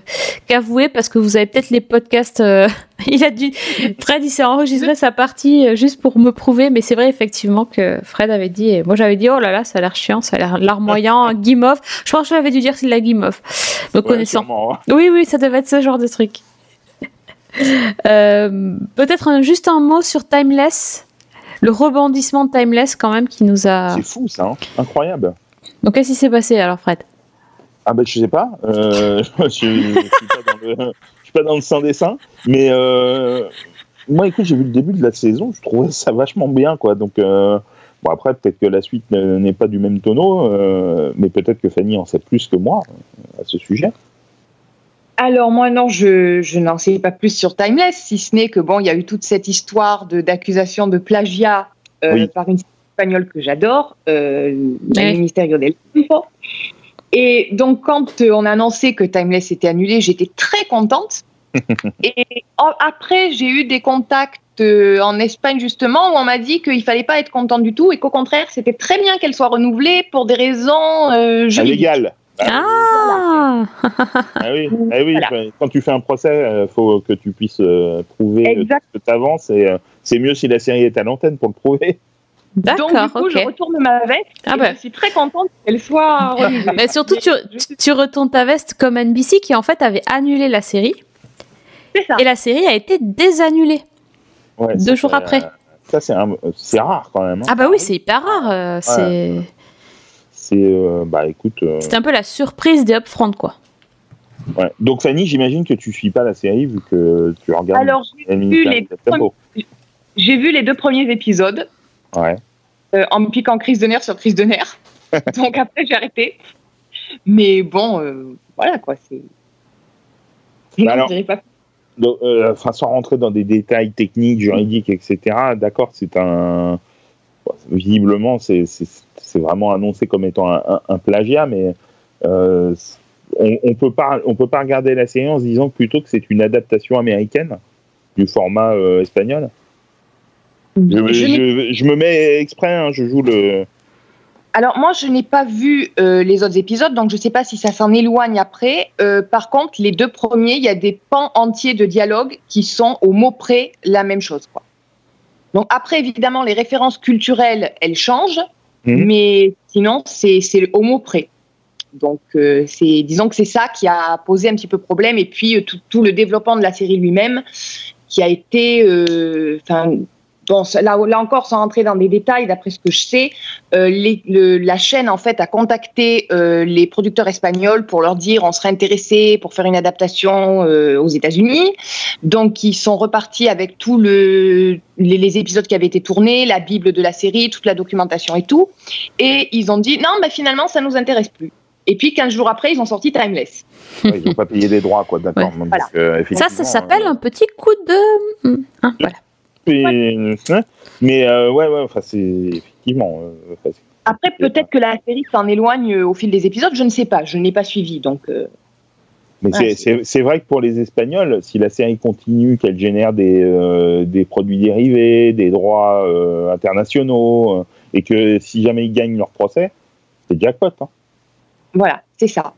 qu'avouer parce que vous avez peut-être les podcasts. euh, il a dû. Fred, il s'est enregistré sa partie euh, juste pour me prouver, mais c'est vrai effectivement que Fred avait dit. Et moi, j'avais dit, oh là là, ça a l'air chiant, ça a l'air larmoyant, guimauve. Je pense que j'avais dû dire c'est de la guimauve, me ouais, connaissant. sûrement, hein. Oui, oui, ça devait être ce genre de truc. Euh, peut-être juste un mot sur Timeless. Le rebondissement de Timeless, quand même, qui nous a. C'est fou ça, hein, incroyable. Donc, qu'est-ce qui s'est passé alors, Fred? Ah ben je sais pas, euh, je, je, suis pas dans le, je suis pas dans le sein des seins, mais euh, moi écoute j'ai vu le début de la saison, je trouvais ça vachement bien quoi, donc euh, bon après peut-être que la suite n'est pas du même tonneau, mais peut-être que Fanny en sait plus que moi à ce sujet. Alors moi non, je, je n'en sais pas plus sur Timeless, si ce n'est que bon, il y a eu toute cette histoire de d'accusation de plagiat euh, Oui. par une espagnole que j'adore, euh, Oui. le Misterio del Tiempo. Et donc quand euh, on a annoncé que Timeless était annulé, j'étais très contente. Et en- après, j'ai eu des contacts euh, en Espagne justement où on m'a dit qu'il fallait pas être content du tout et qu'au contraire, c'était très bien qu'elle soit renouvelée pour des raisons euh, Ah, juridiques. légal. Ah Ah oui, ah oui Voilà. enfin, quand tu fais un procès, il faut que tu puisses euh, prouver euh, Exact. que tu avances et euh, c'est mieux si la série est à l'antenne pour le prouver. Donc du coup, je retourne ma veste Ah et bah. je suis très contente qu'elle soit. Mais surtout, tu, retournes ta veste comme NBC qui en fait avait annulé la série C'est ça. et la série a été désannulée. Ouais, Deux ça, jours euh, après. Ça c'est un- c'est rare quand même. hein. Ah bah oui, c'est hyper rare. euh, c'est C'est euh, bah écoute. euh, c'est un peu la surprise des upfront quoi. Ouais. Donc Fanny, j'imagine que tu suis pas la série vu que tu regardes. Alors, j'ai vu les. J'ai vu les deux premiers épisodes Ouais. euh, en me piquant crise de nerfs sur crise de nerfs. Donc après, j'ai arrêté. Mais bon, euh, voilà quoi. C'est. Non, alors- pas. Euh, enfin, sans rentrer dans des détails techniques, juridiques, etc. D'accord, c'est un. Visiblement, c'est vraiment annoncé comme étant un, un- un plagiat, mais euh, on, on peut pas on peut pas regarder la série en se disant plutôt que c'est une adaptation américaine du format euh, espagnol. Je, me mets exprès, hein, je joue le. Alors moi, je n'ai pas vu euh, les autres épisodes, donc je ne sais pas si ça s'en éloigne après. Par contre, les deux premiers, il y a des pans entiers de dialogue qui sont au mot près la même chose. Quoi. Donc après, évidemment, les références culturelles, elles changent, Mhm. mais sinon, c'est au mot près. Donc, euh, c'est disons que c'est ça qui a posé un petit peu problème, et puis euh, tout, tout le développement de la série lui-même, qui a été, euh, enfin, bon, là, là encore, sans rentrer dans des détails, d'après ce que je sais, euh, les- le- la chaîne en fait a contacté euh, les producteurs espagnols pour leur dire on serait intéressé pour faire une adaptation euh, aux États-Unis. Donc ils sont repartis avec tous le, les, les épisodes qui avaient été tournés, la bible de la série, toute la documentation et tout, et ils ont dit non, bah, finalement ça nous intéresse plus. Et puis 15 jours après, ils ont sorti Timeless. Ouais, ils n'ont pas payé des droits, quoi, d'accord. Ouais. Donc, Voilà. Ça, ça s'appelle euh, un petit coup de. Hmm, hein, voilà. Et- Mais euh, ouais, ouais, enfin, c'est effectivement. euh, Après, peut-être que la série s'en éloigne euh, au fil des épisodes, je ne sais pas, je n'ai pas suivi. Donc, euh, mais Ouais, c'est- vrai que pour les Espagnols, si la série continue, qu'elle génère des, des produits dérivés, des droits internationaux, et que si jamais ils gagnent leur procès, c'est jackpot. Hein. Voilà, c'est ça.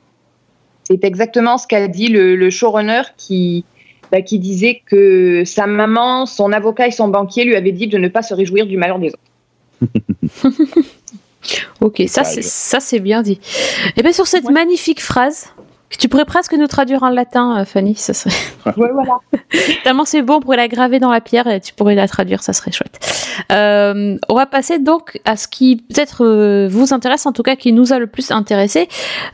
C'est exactement ce qu'a dit le, le showrunner qui, bah, qui disait que sa maman, son avocat et son banquier lui avaient dit de ne pas se réjouir du malheur des autres. Ok, ça c'est arrive. ça c'est bien dit. Et bien sur cette Ouais. magnifique phrase que tu pourrais presque nous traduire en latin, euh, Fanny, ça serait Ouais, voilà. tellement c'est bon, on pourrait la graver dans la pierre et tu pourrais la traduire, ça serait chouette. Euh, on va passer donc à ce qui peut-être euh, vous intéresse, en tout cas qui nous a le plus intéressé.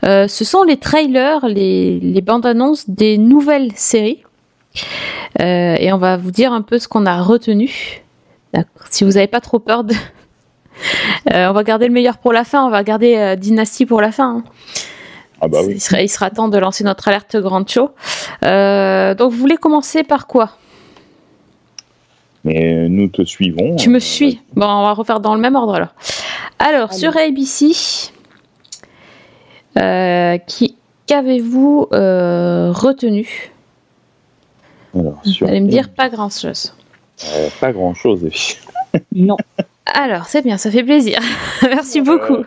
Euh, ce sont les trailers, les, les bandes annonces des nouvelles séries. Euh, et on va vous dire un peu ce qu'on a retenu. Si vous n'avez pas trop peur de. Euh, on va garder le meilleur pour la fin, on va garder euh, Dynasty pour la fin. hein. Ah bah oui. il, sera, il sera temps de lancer notre alerte grande show. Euh, donc vous voulez commencer par quoi? Mais nous te suivons. Tu me suis Bon, on va refaire dans le même ordre alors. Alors, Allez. sur ABC, euh, qui qu'avez-vous euh, retenu? Alors, Vous allez me dire pas grand-chose. Euh, pas grand chose. Non. Alors, c'est bien, ça fait plaisir. Merci Euh, beaucoup.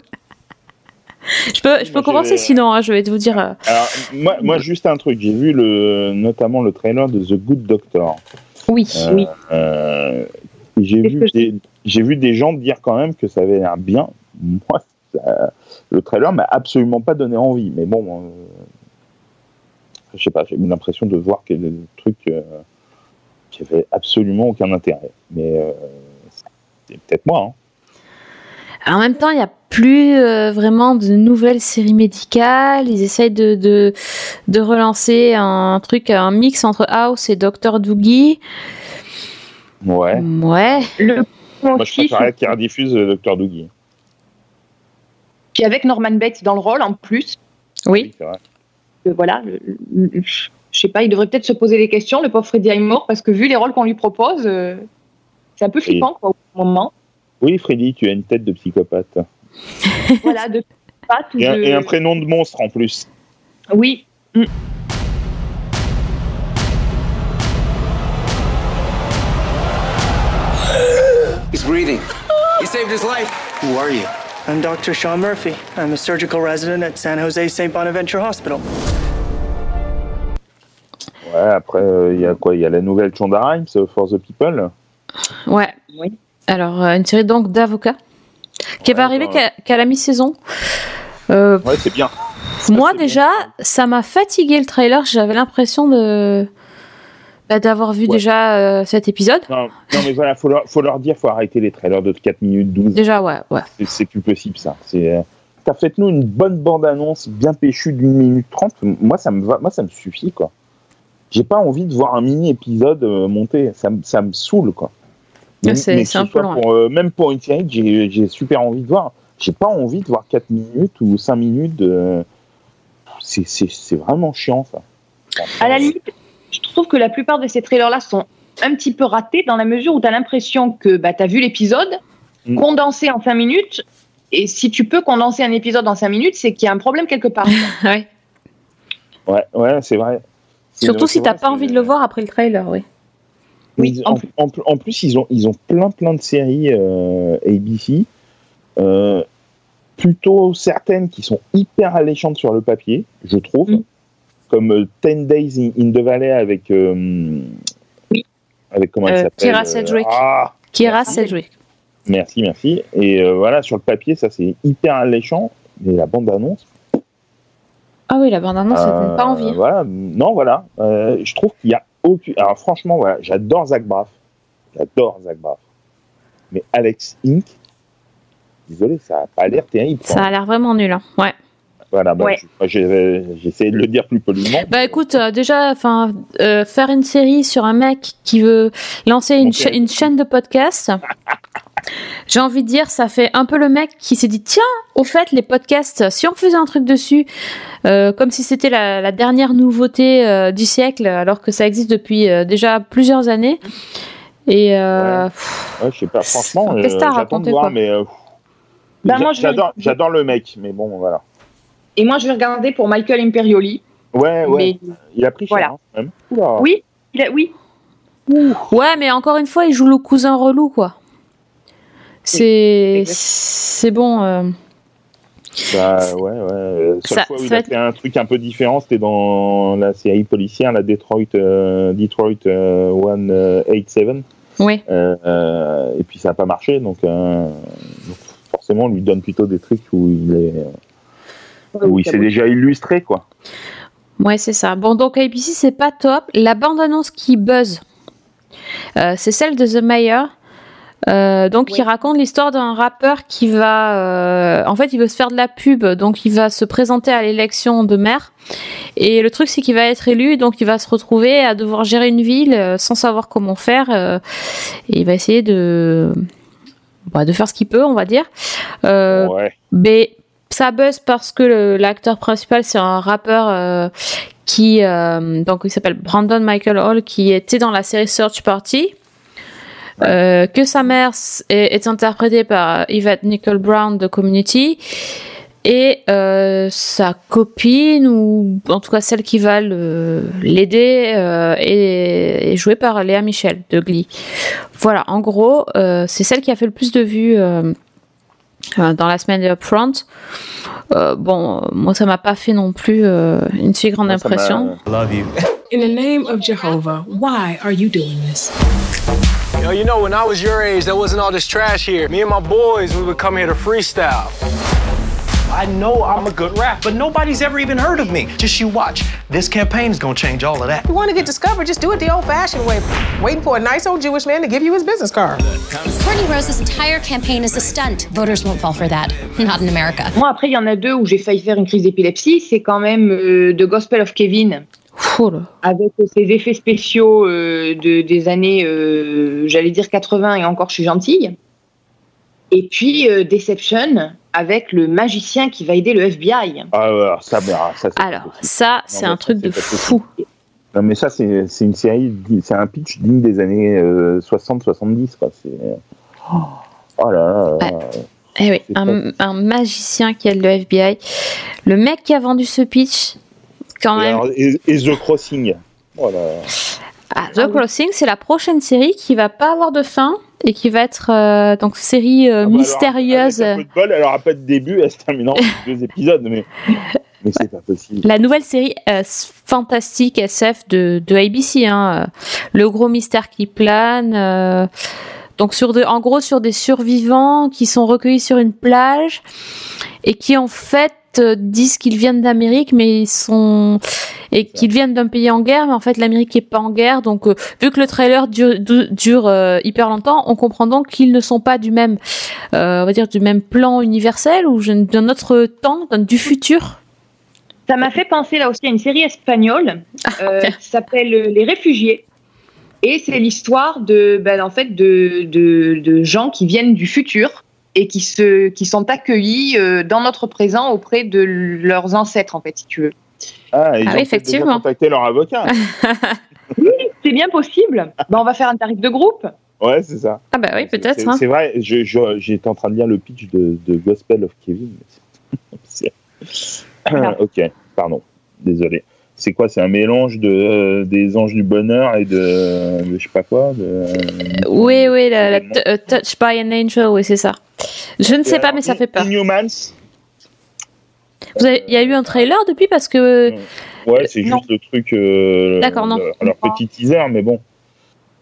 Je peux, je peux moi, commencer sinon, hein, je vais vous dire. euh, Alors, moi, moi, juste un truc. J'ai vu le, notamment le trailer de The Good Doctor. Oui. Euh, Oui. euh, j'ai vu, je- vu des gens dire quand même que ça avait l'air bien. Moi, ça- le trailer m'a absolument pas donné envie. Mais bon, euh, je sais pas, j'ai eu l'impression de voir des trucs euh, qui avaient absolument aucun intérêt. Mais euh, c'est peut-être moi. Hein. En même temps, il n'y a plus euh, vraiment de nouvelles séries médicales. Ils essayent de, de, de relancer un truc, un mix entre House et Dr. Doogie. Ouais. Ouais. Le Moi, je aussi, préférais qu'il rediffuse le Dr. Doogie. puis avec Norman Bates dans le rôle en plus, Oui. c'est voilà, le- le- le- je sais pas, il devrait peut-être se poser des questions, le pauvre Freddie Highmore, parce que vu les rôles qu'on lui propose, euh, c'est un peu flippant quoi, au moment. Oui, Freddy, tu as une tête de psychopathe. voilà, de ou Et un, de- et un prénom de monstre en plus. Oui, He's breathing. He saved his life. Who are you? I'm Dr. Sean Murphy. I'm a surgical resident at San Jose St. Bonaventure Hospital. Ouais, après, euh, il y a quoi? Il y a la nouvelle Shonda Rhimes, euh, For the People? Ouais. Oui. Alors, euh, une série donc d'avocats qui va Ouais, arriver bah, qu'à qu'à la mi-saison. Euh, Ouais, c'est bien. moi, c'est déjà, ça m'a fatigué le trailer. J'avais l'impression de bah, d'avoir vu Ouais. déjà euh, cet épisode. Non, non, mais voilà, faut leur, faut leur dire, faut arrêter les trailers de 4 minutes 12. Déjà, ouais, ouais. C'est- plus possible, ça. C'est. euh, T'as fait-nous une bonne bande-annonce bien péchue d'une minute trente. Moi, ça me va, moi, ça me suffit, quoi. J'ai pas envie de voir un mini-épisode euh, monter. Ça, me- ça me saoule, quoi. C'est- un peu loin. pour, euh, même pour une série que j'ai j'ai super envie de voir. J'ai pas envie de voir 4 minutes ou 5 minutes. de- C'est c'est- c'est vraiment chiant, ça. À la limite, je trouve que la plupart de ces trailers-là sont un petit peu ratés dans la mesure où tu as l'impression que bah, tu as vu l'épisode Mm. condensé en 5 minutes. Et si tu peux condenser un épisode en 5 minutes, c'est qu'il y a un problème quelque part. Ouais. Ouais, ouais, c'est vrai. Surtout si t'as vrai, pas envie de le voir après le trailer, oui. Oui, en plus, ils ont, ils ont plein, plein de séries euh, ABC, euh, plutôt certaines qui sont hyper alléchantes sur le papier, je trouve, Mm. Comme euh, 10 Days in, in the Valley avec. euh, Oui. Avec comment elle Euh, s'appelle Kira Sedgwick. Ah, Kira Merci. Sedgwick. merci, merci. Et voilà, sur le papier, ça c'est hyper alléchant, mais la bande-annonce. Ah oui, la bande-annonce, ça donne pas envie. Voilà, non, voilà. je trouve qu'il y a aucune. Alors franchement, voilà, j'adore Zach Braff. J'adore Zach Braff. Mais Alex Inc. Désolé, ça n'a pas l'air terrible. Ça a l'air vraiment nul. hein. Ouais. Voilà, bah, Ouais. j'ai essayé de le dire plus poliment. Bah écoute, euh, déjà, enfin, euh, faire une série sur un mec qui veut lancer une, cha- une chaîne de podcast, j'ai envie de dire, ça fait un peu le mec qui s'est dit, tiens, au fait, les podcasts, si on faisait un truc dessus, euh, comme si c'était la, la dernière nouveauté du siècle, alors que ça existe depuis déjà plusieurs années. Et pff, Ouais, je sais pas, franchement, j'attends de voir, quoi mais. Bah, j'adore le mec, mais bon, voilà. Et moi, je vais regarder pour Michael Imperioli. Ouais, ouais, Mais il a pris cher, Voilà. hein, même. Oui. il a- oui, ouais, mais encore une fois, il joue le cousin relou, quoi. C'est c'est bon. euh, Bah, ouais, ouais. euh, Seule Ça- fois où ça il a être- fait un truc un peu différent, c'était dans la série policière, la Detroit, euh, Detroit euh, 187. Oui. Euh, euh, et puis ça n'a pas marché, donc, euh, donc forcément on lui donne plutôt des trucs où il est, où il s'est déjà illustré, quoi. Ouais, c'est ça. Bon, donc ABC, c'est pas top. La bande-annonce qui buzz, euh, c'est celle de The Mayor. Euh, donc, Ouais. il raconte l'histoire d'un rappeur qui va, euh, en fait, il veut se faire de la pub, donc il va se présenter à l'élection de maire. Et le truc, c'est qu'il va être élu, donc il va se retrouver à devoir gérer une ville euh, sans savoir comment faire. euh, et il va essayer de, bah, de faire ce qu'il peut, on va dire. Euh, ouais. mais ça buzz parce que l'acteur principal c'est un rappeur euh, qui euh, donc il s'appelle Brandon Michael Hall qui était dans la série Search Party. Euh, que sa mère est, est interprétée par Yvette Nicole Brown de Community et sa copine ou en tout cas celle qui va l'aider est, est jouée par Léa Michel de Glee. Voilà, en gros, c'est celle qui a fait le plus de vues dans la semaine de Upfront. Euh, bon, euh, moi ça m'a pas fait non plus euh, une si grande Moi, impression. In the name of Jehovah, why are you doing this? Yo, you know, when I was your age, there wasn't all this trash here. Me and my boys, we would come here to freestyle. I know I'm a good rap, but nobody's ever even heard of me. Just you watch. This campaign is gonna change all of that. You want to get discovered, just do it the old fashioned way, waiting for a nice old Jewish man to give you his business card. Courtney Rose's entire campaign is a stunt. Voters won't fall for that. Not in America. Moi, après, il y en a deux où j'ai failli faire une crise d'épilepsie. C'est quand même euh, The Gospel of Kevin, avec ses effets spéciaux euh, de, des années, euh, j'allais dire 80 et encore, je suis gentille. Et puis euh, Deception, avec le magicien qui va aider le FBI. Ah, alors ça, ah, ça, c'est Alors, ça, un truc de fou. Non, mais ça, c'est une série, c'est un pitch digne des années 60-70, quoi. C'est. Oh, oh là là. là. Eh oui, un, un magicien qui aide le FBI. Le mec qui a vendu ce pitch, quand Et, même. alors, et- et The Crossing. Oh là. Ah, The Crossing, c'est la prochaine série qui va pas avoir de fin et qui va être euh, donc série euh, Ah bah alors, mystérieuse. avec un peu de bol, elle aura pas de début, elle se termine en deux épisodes, mais, mais c'est pas possible. La nouvelle série euh, fantastique SF de, de ABC, hein, euh, le gros mystère qui plane. euh, donc sur de, en gros sur des survivants qui sont recueillis sur une plage et qui en fait euh, disent qu'ils viennent d'Amérique, mais ils sont et qu'ils viennent d'un pays en guerre, mais en fait l'Amérique est pas en guerre. Donc euh, vu que le trailer dure, du- dure euh, hyper longtemps, on comprend donc qu'ils ne sont pas du même, euh, on va dire du même plan universel ou d'un autre temps, du futur. Ça m'a fait penser là aussi à une série espagnole Ah, euh, qui s'appelle Les Réfugiés. Et c'est l'histoire de, ben, en fait, de, de, de gens qui viennent du futur et qui, se, qui sont accueillis euh, dans notre présent auprès de leurs ancêtres, en fait, si tu veux. Ah, ils Ah ont effectivement. contacté leur avocat. Oui, c'est bien possible. Ben, on va faire un tarif de groupe. ouais, c'est ça. Ah bah oui, peut-être. c'est- hein. Vrai, je- je- j'étais en train de lire le pitch de, de Gospel of Kevin. ok, pardon, désolé. C'est quoi C'est un mélange de, euh, des anges du bonheur et de, de je sais pas quoi de, Oui, oui, la, euh, Touch by an Angel, oui, c'est ça. Je ne sais pas, mais ça fait peur. Inhumans, Il y a eu un trailer depuis parce que ouais, c'est Non. juste le truc. euh, D'accord, non. le- leur petit teaser, mais bon.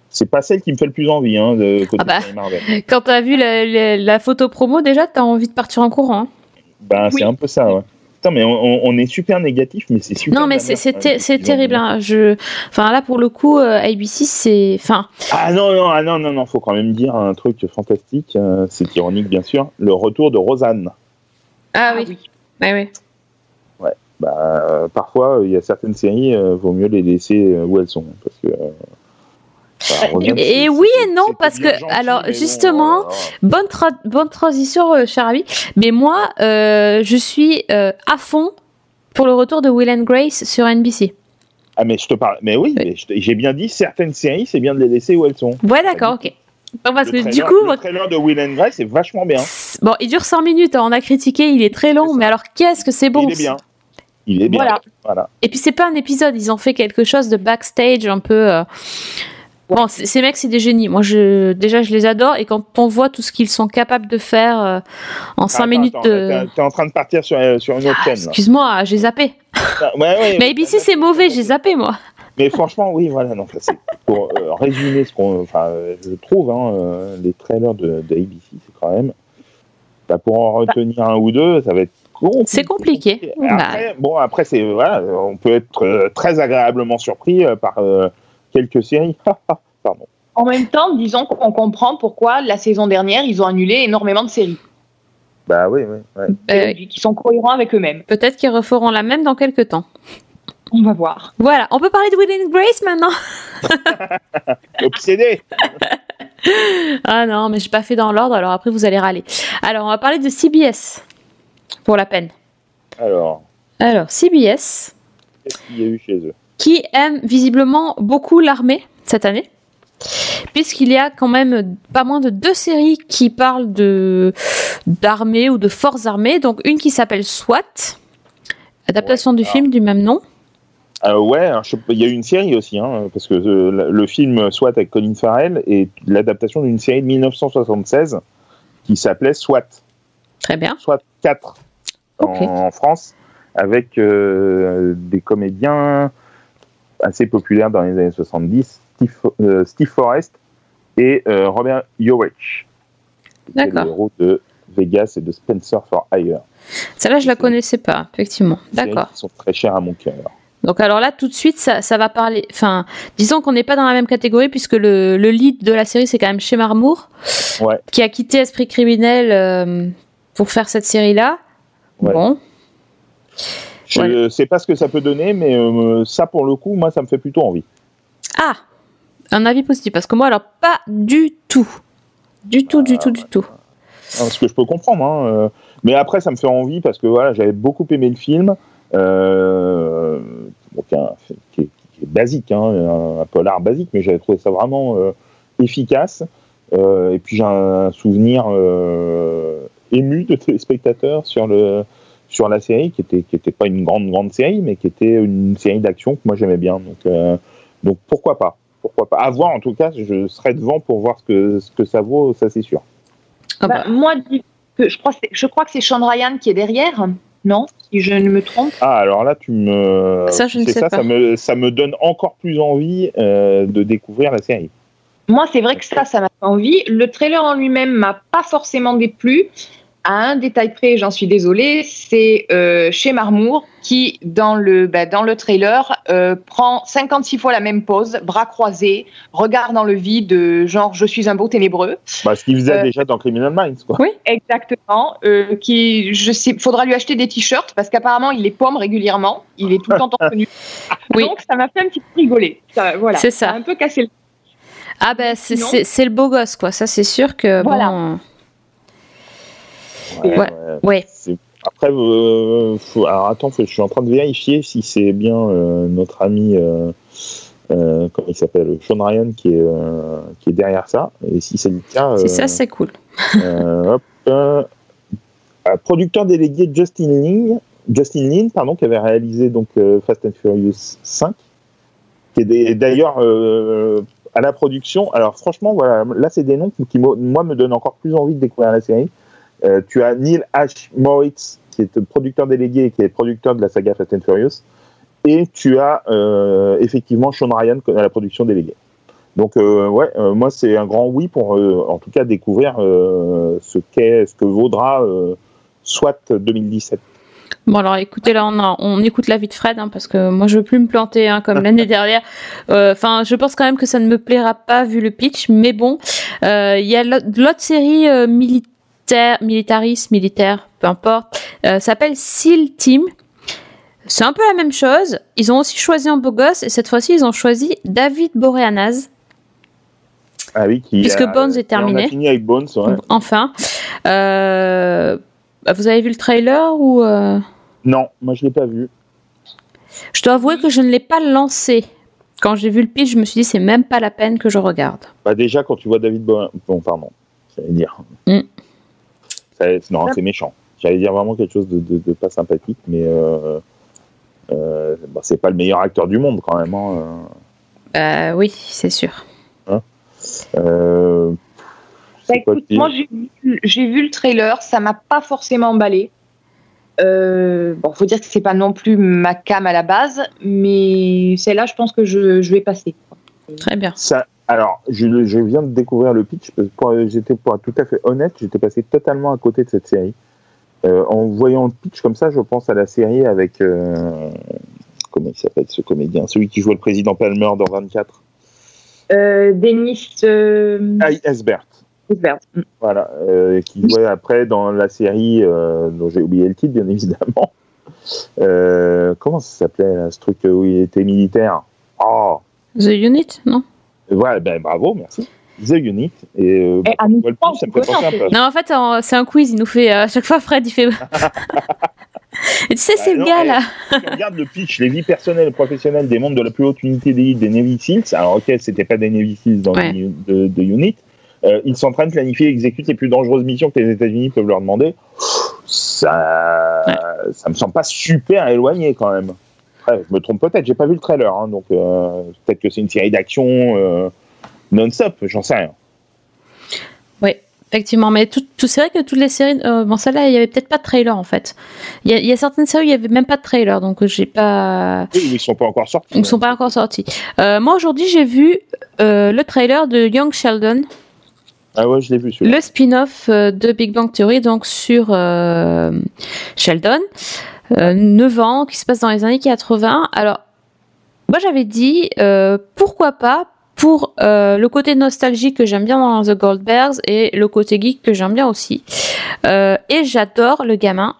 C'est pas celle qui me fait le plus envie, hein, de côté Ah bah. Marvel. quand t'as vu la, la- la photo promo, déjà, t'as envie de partir en courant. hein. Ben, c'est un peu ça, ouais. Putain, mais on, est super négatif, mais c'est super. Non, mais de c'est hein, terrible. hein. Je... Enfin, là, pour le coup, euh, ABC, c'est. Enfin, Ah non, non, ah non, non, non, faut quand même dire un truc fantastique, euh, c'est ironique bien sûr, le retour de Rosanne. ah, oui. Ouais, ouais. Bah, euh, parfois, il y a certaines séries, euh, vaut mieux les laisser euh, où elles sont. Parce que, euh, bah, Et, oui et non, parce que, gentil, alors, bon, justement, bonne, tra- bonne transition, euh, cher ami. Mais moi, euh, je suis euh, à fond pour le retour de Will and Grace sur NBC. Ah, mais je te parle, mais oui, te- j'ai bien dit, certaines séries, c'est bien de les laisser où elles sont. Ouais, d'accord, ok. Non, parce le que trailer, du coup, le trailer de Will and Grace, c'est vachement bien. bon, il dure 100 minutes, hein, on a critiqué, il est très long, mais alors qu'est-ce que c'est bon? Il est bien. Il est bien. Voilà. Voilà. Et puis c'est pas un épisode, ils ont fait quelque chose de backstage un peu. euh, Bon, ces mecs, c'est des génies. Moi, je déjà, je les adore. Et quand on voit tout ce qu'ils sont capables de faire euh, en 5 Attends, minutes attends, de. T'es en train de partir sur, euh, sur une autre Ah, chaîne. Excuse-moi, j'ai zappé. Ah, ouais, ouais, Mais ABC, c'est mauvais, j'ai zappé, moi. Mais franchement, oui, voilà. Donc, c'est pour résumer ce qu'on, enfin, je trouve, hein, euh, les trailers de, de ABC, c'est quand même, bah, pour en retenir un ou deux, ça va être compliqué. C'est compliqué. Bah, bon, après, c'est voilà, on peut être euh, très agréablement surpris euh, par euh, quelques séries. Pardon. En même temps, disons qu'on comprend pourquoi la saison dernière, ils ont annulé énormément de séries. Bah oui, oui. ouais. euh, Qui sont cohérents avec eux-mêmes. Peut-être qu'ils referont la même dans quelques temps. On va voir. Voilà, on peut parler de Will and Grace maintenant. Obsédé. ah non, mais j'ai pas fait dans l'ordre, alors après vous allez râler. Alors, on va parler de CBS. Pour la peine. Alors, Alors, CBS, qu'est-ce qu'il y a eu chez eux? qui aime visiblement beaucoup l'armée cette année, puisqu'il y a quand même pas moins de deux séries qui parlent de d'armée ou de forces armées. Donc une qui s'appelle SWAT, adaptation du film du même nom. Euh, ouais, hein, il y a eu une série aussi, hein, parce que euh, le, le film SWAT avec Colin Farrell est l'adaptation d'une série de 1976 qui s'appelait SWAT. Très bien. SWAT 4 en, France, avec euh, des comédiens assez populaires dans les années 70, Steve, euh, Steve Forrest et Robert les D'accord. héros de Vegas et de Spencer for Hire. Celle-là, je la connaissais pas, effectivement. D'accord. qui sont très chères à mon cœur. Donc alors là, tout de suite, ça, ça va parler. Enfin, disons qu'on n'est pas dans la même catégorie puisque le, le lead de la série, c'est quand même chez Marmour, Ouais. qui a quitté Esprit criminel euh, pour faire cette série-là. Ouais. Bon, Je Ouais. sais pas ce que ça peut donner, mais euh, ça, pour le coup, moi, ça me fait plutôt envie. ah, un avis positif parce que moi, alors pas du tout, du tout, du tout, du tout. Hein, ce que je peux comprendre. hein, euh, mais après, ça me fait envie parce que voilà, j'avais beaucoup aimé le film, euh, qui, est basique, hein, un, un polar basique, mais j'avais trouvé ça vraiment euh, efficace. Euh, et puis j'ai un souvenir ému de téléspectateurs sur le sur la série, qui était qui pas une grande grande série, mais qui était une série d'action que moi j'aimais bien. Donc donc pourquoi pas, pourquoi pas? À voir en tout cas, je serai devant pour voir ce que ce que ça vaut, ça c'est sûr. Ah Bah, moi, je, crois, je crois que c'est Sean Ryan qui est derrière, non Si je ne me trompe. Ah, alors là, tu me. Ça, je ne c'est sais ça, pas. Ça me, ça me donne encore plus envie euh, de découvrir la série. Moi, c'est vrai que ça, ça m'a fait envie. Le trailer en lui-même m'a pas forcément déplu. À un détail près, j'en suis désolée, c'est euh, chez Marmour qui, dans le, bah, dans le trailer, euh, prend 56 fois la même pose, bras croisés, regard dans le vide, euh, genre je suis un beau ténébreux. Bah, ce qu'il faisait Euh, déjà dans Criminal Minds, quoi. Oui. Exactement. Euh, qui, je sais, faudra lui acheter des t-shirts parce qu'apparemment il les pomme régulièrement. Il est tout le temps torse. Oui. Donc ça m'a fait un petit peu rigoler. Ça, voilà. C'est ça. a un peu cassé le. Ah ben c'est le beau gosse quoi, ça c'est sûr que Voilà. bon. Ouais, Ouais. ouais. Ouais. C'est- Après, euh, faut- alors attends, faut- je suis en train de vérifier si c'est bien euh, notre ami, euh, comment il s'appelle, Sean Ryan qui est, qui est derrière ça. Et si c'est le cas, Si ça c'est cool. hop, producteur délégué Justin Lin, Justin Lin, pardon, qui avait réalisé donc Fast and Furious 5, qui est d'ailleurs à la production. Alors franchement, voilà, là c'est des noms qui, qui, moi, me donnent encore plus envie de découvrir la série. Euh, tu as Neil H. Moritz, qui est producteur délégué et qui est producteur de la saga Fast and Furious. Et tu as euh, effectivement Sean Ryan à la production déléguée. Donc euh, ouais, euh, moi c'est un grand oui pour euh, en tout cas découvrir euh, ce qu'est, ce que vaudra euh, SWAT 2017. Bon alors écoutez là on, a- on écoute l'avis de Fred hein, parce que moi je veux plus me planter hein, comme l'année dernière. Euh, Enfin je pense quand même que ça ne me plaira pas vu le pitch, mais bon euh, il y a l'autre l'autre série euh, militaire, militariste, militaire, peu importe, euh, s'appelle SEAL Team. C'est un peu la même chose. Ils ont aussi choisi un beau gosse et cette fois-ci ils ont choisi David Boreanaz. Ah oui, qui Puisque a- Bones est qui en a terminé. fini avec Bones, ouais. Enfin, Euh, vous avez vu le trailer ou euh, Non, moi je l'ai pas vu. Je dois avouer que je ne l'ai pas lancé. Quand j'ai vu le pitch, je me suis dit c'est même pas la peine que je regarde. Bah déjà quand tu vois David Bowie, bon pardon, j'allais dire. Mm. Non, c'est méchant. J'allais dire vraiment quelque chose de, de- de pas sympathique, mais euh, euh, bah, c'est pas le meilleur acteur du monde quand même. hein, Euh, oui, c'est sûr. euh, Bah, écoute, moi j'ai vu, j'ai vu le trailer, ça m'a pas forcément emballé. Euh, bon, faut dire que c'est pas non plus ma cam à la base, mais celle-là, je pense que je, je vais passer. Très bien. Ça, alors, je, je viens de découvrir le pitch. parce que Pour, j'étais pour être tout à fait honnête, j'étais passé totalement à côté de cette série. Euh, en voyant le pitch comme ça, je pense à la série avec euh, comment il s'appelle ce comédien, celui qui joue le président Palmer dans 24. Euh, Denis euh, Ah, Esbert. Esbert. Mm. Voilà, euh, qui jouait après dans la série euh, dont j'ai oublié le titre, bien évidemment. Euh, comment ça s'appelait ce truc où il était militaire? Oh, The Unit, non? Voilà, ben bravo, merci. The Unit. Et, euh, Eh, à quand nous on voit le trois, pitch, ça me fait penser un peu. Non, en fait, en- c'est un quiz. Il nous fait euh, à chaque fois Fred, il fait. Et tu sais, c'est Ah le gars eh, là. si tu regardes le pitch, les vies personnelles et professionnelles des membres de la plus haute unité d'élite des Navy Seals, alors ok, c'était pas des Navy Seals dans Ouais. le de, de Unit, euh, ils s'entraînent, planifient et exécutent les plus dangereuses missions que les États-Unis peuvent leur demander. Ça, ça me semble pas super éloigné quand même. Je me trompe peut-être, j'ai pas vu le trailer, hein, donc euh, peut-être que c'est une série d'action euh, non-stop, j'en sais rien. Oui, effectivement. Mais tout, tout- c'est vrai que toutes les séries. euh, bon, celle-là, il y avait peut-être pas de trailer en fait. Il y, a- il y a certaines séries où il y avait même pas de trailer, donc j'ai pas. Oui, ils sont pas encore sortis. Ils ne sont pas encore sortis. Moi aujourd'hui, j'ai vu le trailer de Young Sheldon. Ah ouais, je l'ai vu celui-là. le spin-off de Big Bang Theory, donc sur Sheldon, 9 ans, qui se passe dans les années 80. Alors, moi j'avais dit, euh, pourquoi pas, pour euh, le côté nostalgique que j'aime bien dans The Goldbergs et le côté geek que j'aime bien aussi. Euh, et j'adore le gamin,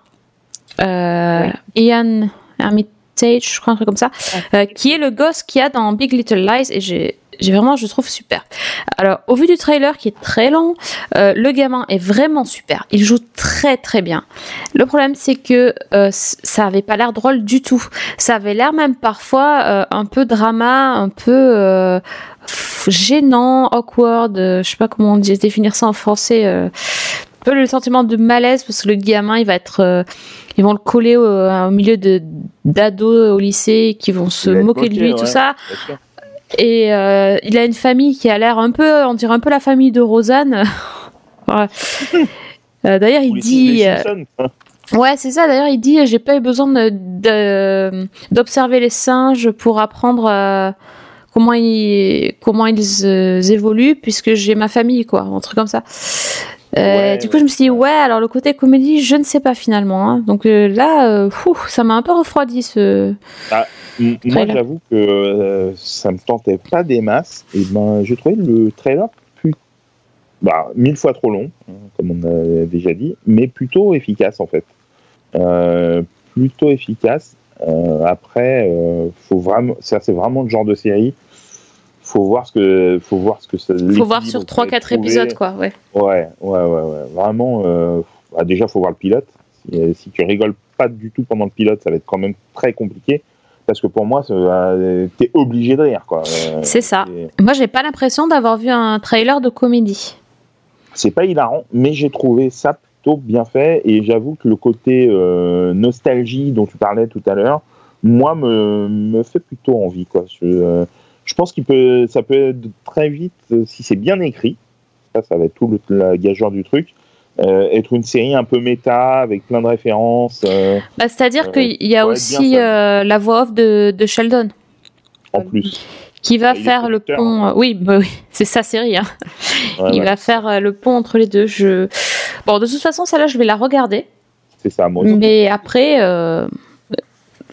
euh, Ian Hermitage, je crois un truc comme ça, euh, qui est le gosse qu'il y a dans Big Little Lies et j'ai j'ai vraiment, je trouve super. Alors, au vu du trailer qui est très long, euh, le gamin est vraiment super. Il joue très très bien. Le problème, c'est que euh, ça avait pas l'air drôle du tout. Ça avait l'air même parfois euh, un peu drama, un peu gênant, awkward. je sais pas comment on dit, définir ça en français. un peu le sentiment de malaise parce que le gamin, il va être, ils vont le coller au, au milieu de d'ados au lycée qui vont se moquer de lui, tout ouais, ça. Et euh, il a une famille qui a l'air un peu, on dirait un peu la famille de Rosanne. Euh, D'ailleurs, il dit. euh. Ouais, c'est ça. D'ailleurs, il dit j'ai pas eu besoin d'observer les singes pour apprendre euh, comment ils comment ils euh, évoluent puisque j'ai ma famille quoi, un truc comme ça. Euh, Ouais, du coup, je me suis dit ouais, alors le côté comédie, je ne sais pas finalement. hein. Donc là, fou, ça m'a un peu refroidi ce. Ah, m- moi, j'avoue que euh, ça me tentait pas des masses. Et ben, j'ai trouvé le trailer plus, bah, mille fois trop long, hein, comme on a déjà dit, mais plutôt efficace en fait. Euh, plutôt efficace. Euh, après, euh, faut vraiment, ça c'est vraiment le genre de série. faut voir ce que, faut voir ce que ça. Faut voir sur 3-4 épisodes, quoi. Ouais. Ouais, ouais, ouais, ouais. Vraiment, euh, bah, déjà, faut voir le pilote. Si, euh, si tu rigoles pas du tout pendant le pilote, ça va être quand même très compliqué. Parce que pour moi, va- t'es obligé de rire, quoi. Euh, C'est ça. Moi, j'ai pas l'impression d'avoir vu un trailer de comédie. C'est pas hilarant, mais j'ai trouvé ça plutôt bien fait. Et j'avoue que le côté euh, nostalgie dont tu parlais tout à l'heure, moi, me, me fait plutôt envie, quoi. Je, euh, je pense qu'il peut, ça peut être très vite, euh, si c'est bien écrit, ça, ça va être tout le, la gageure du truc, euh, être une série un peu méta, avec plein de références. euh, Bah, C'est-à-dire Euh, qu'il y a aussi euh, la voix off de, de Sheldon en plus. qui va faire le pont. euh, Oui, bah oui, c'est sa série. Hein. Ouais, Il ouais, va faire euh, le pont entre les deux. Je... Bon, de toute façon, celle-là, je vais la regarder. C'est ça, moi aussi. Mais après, euh,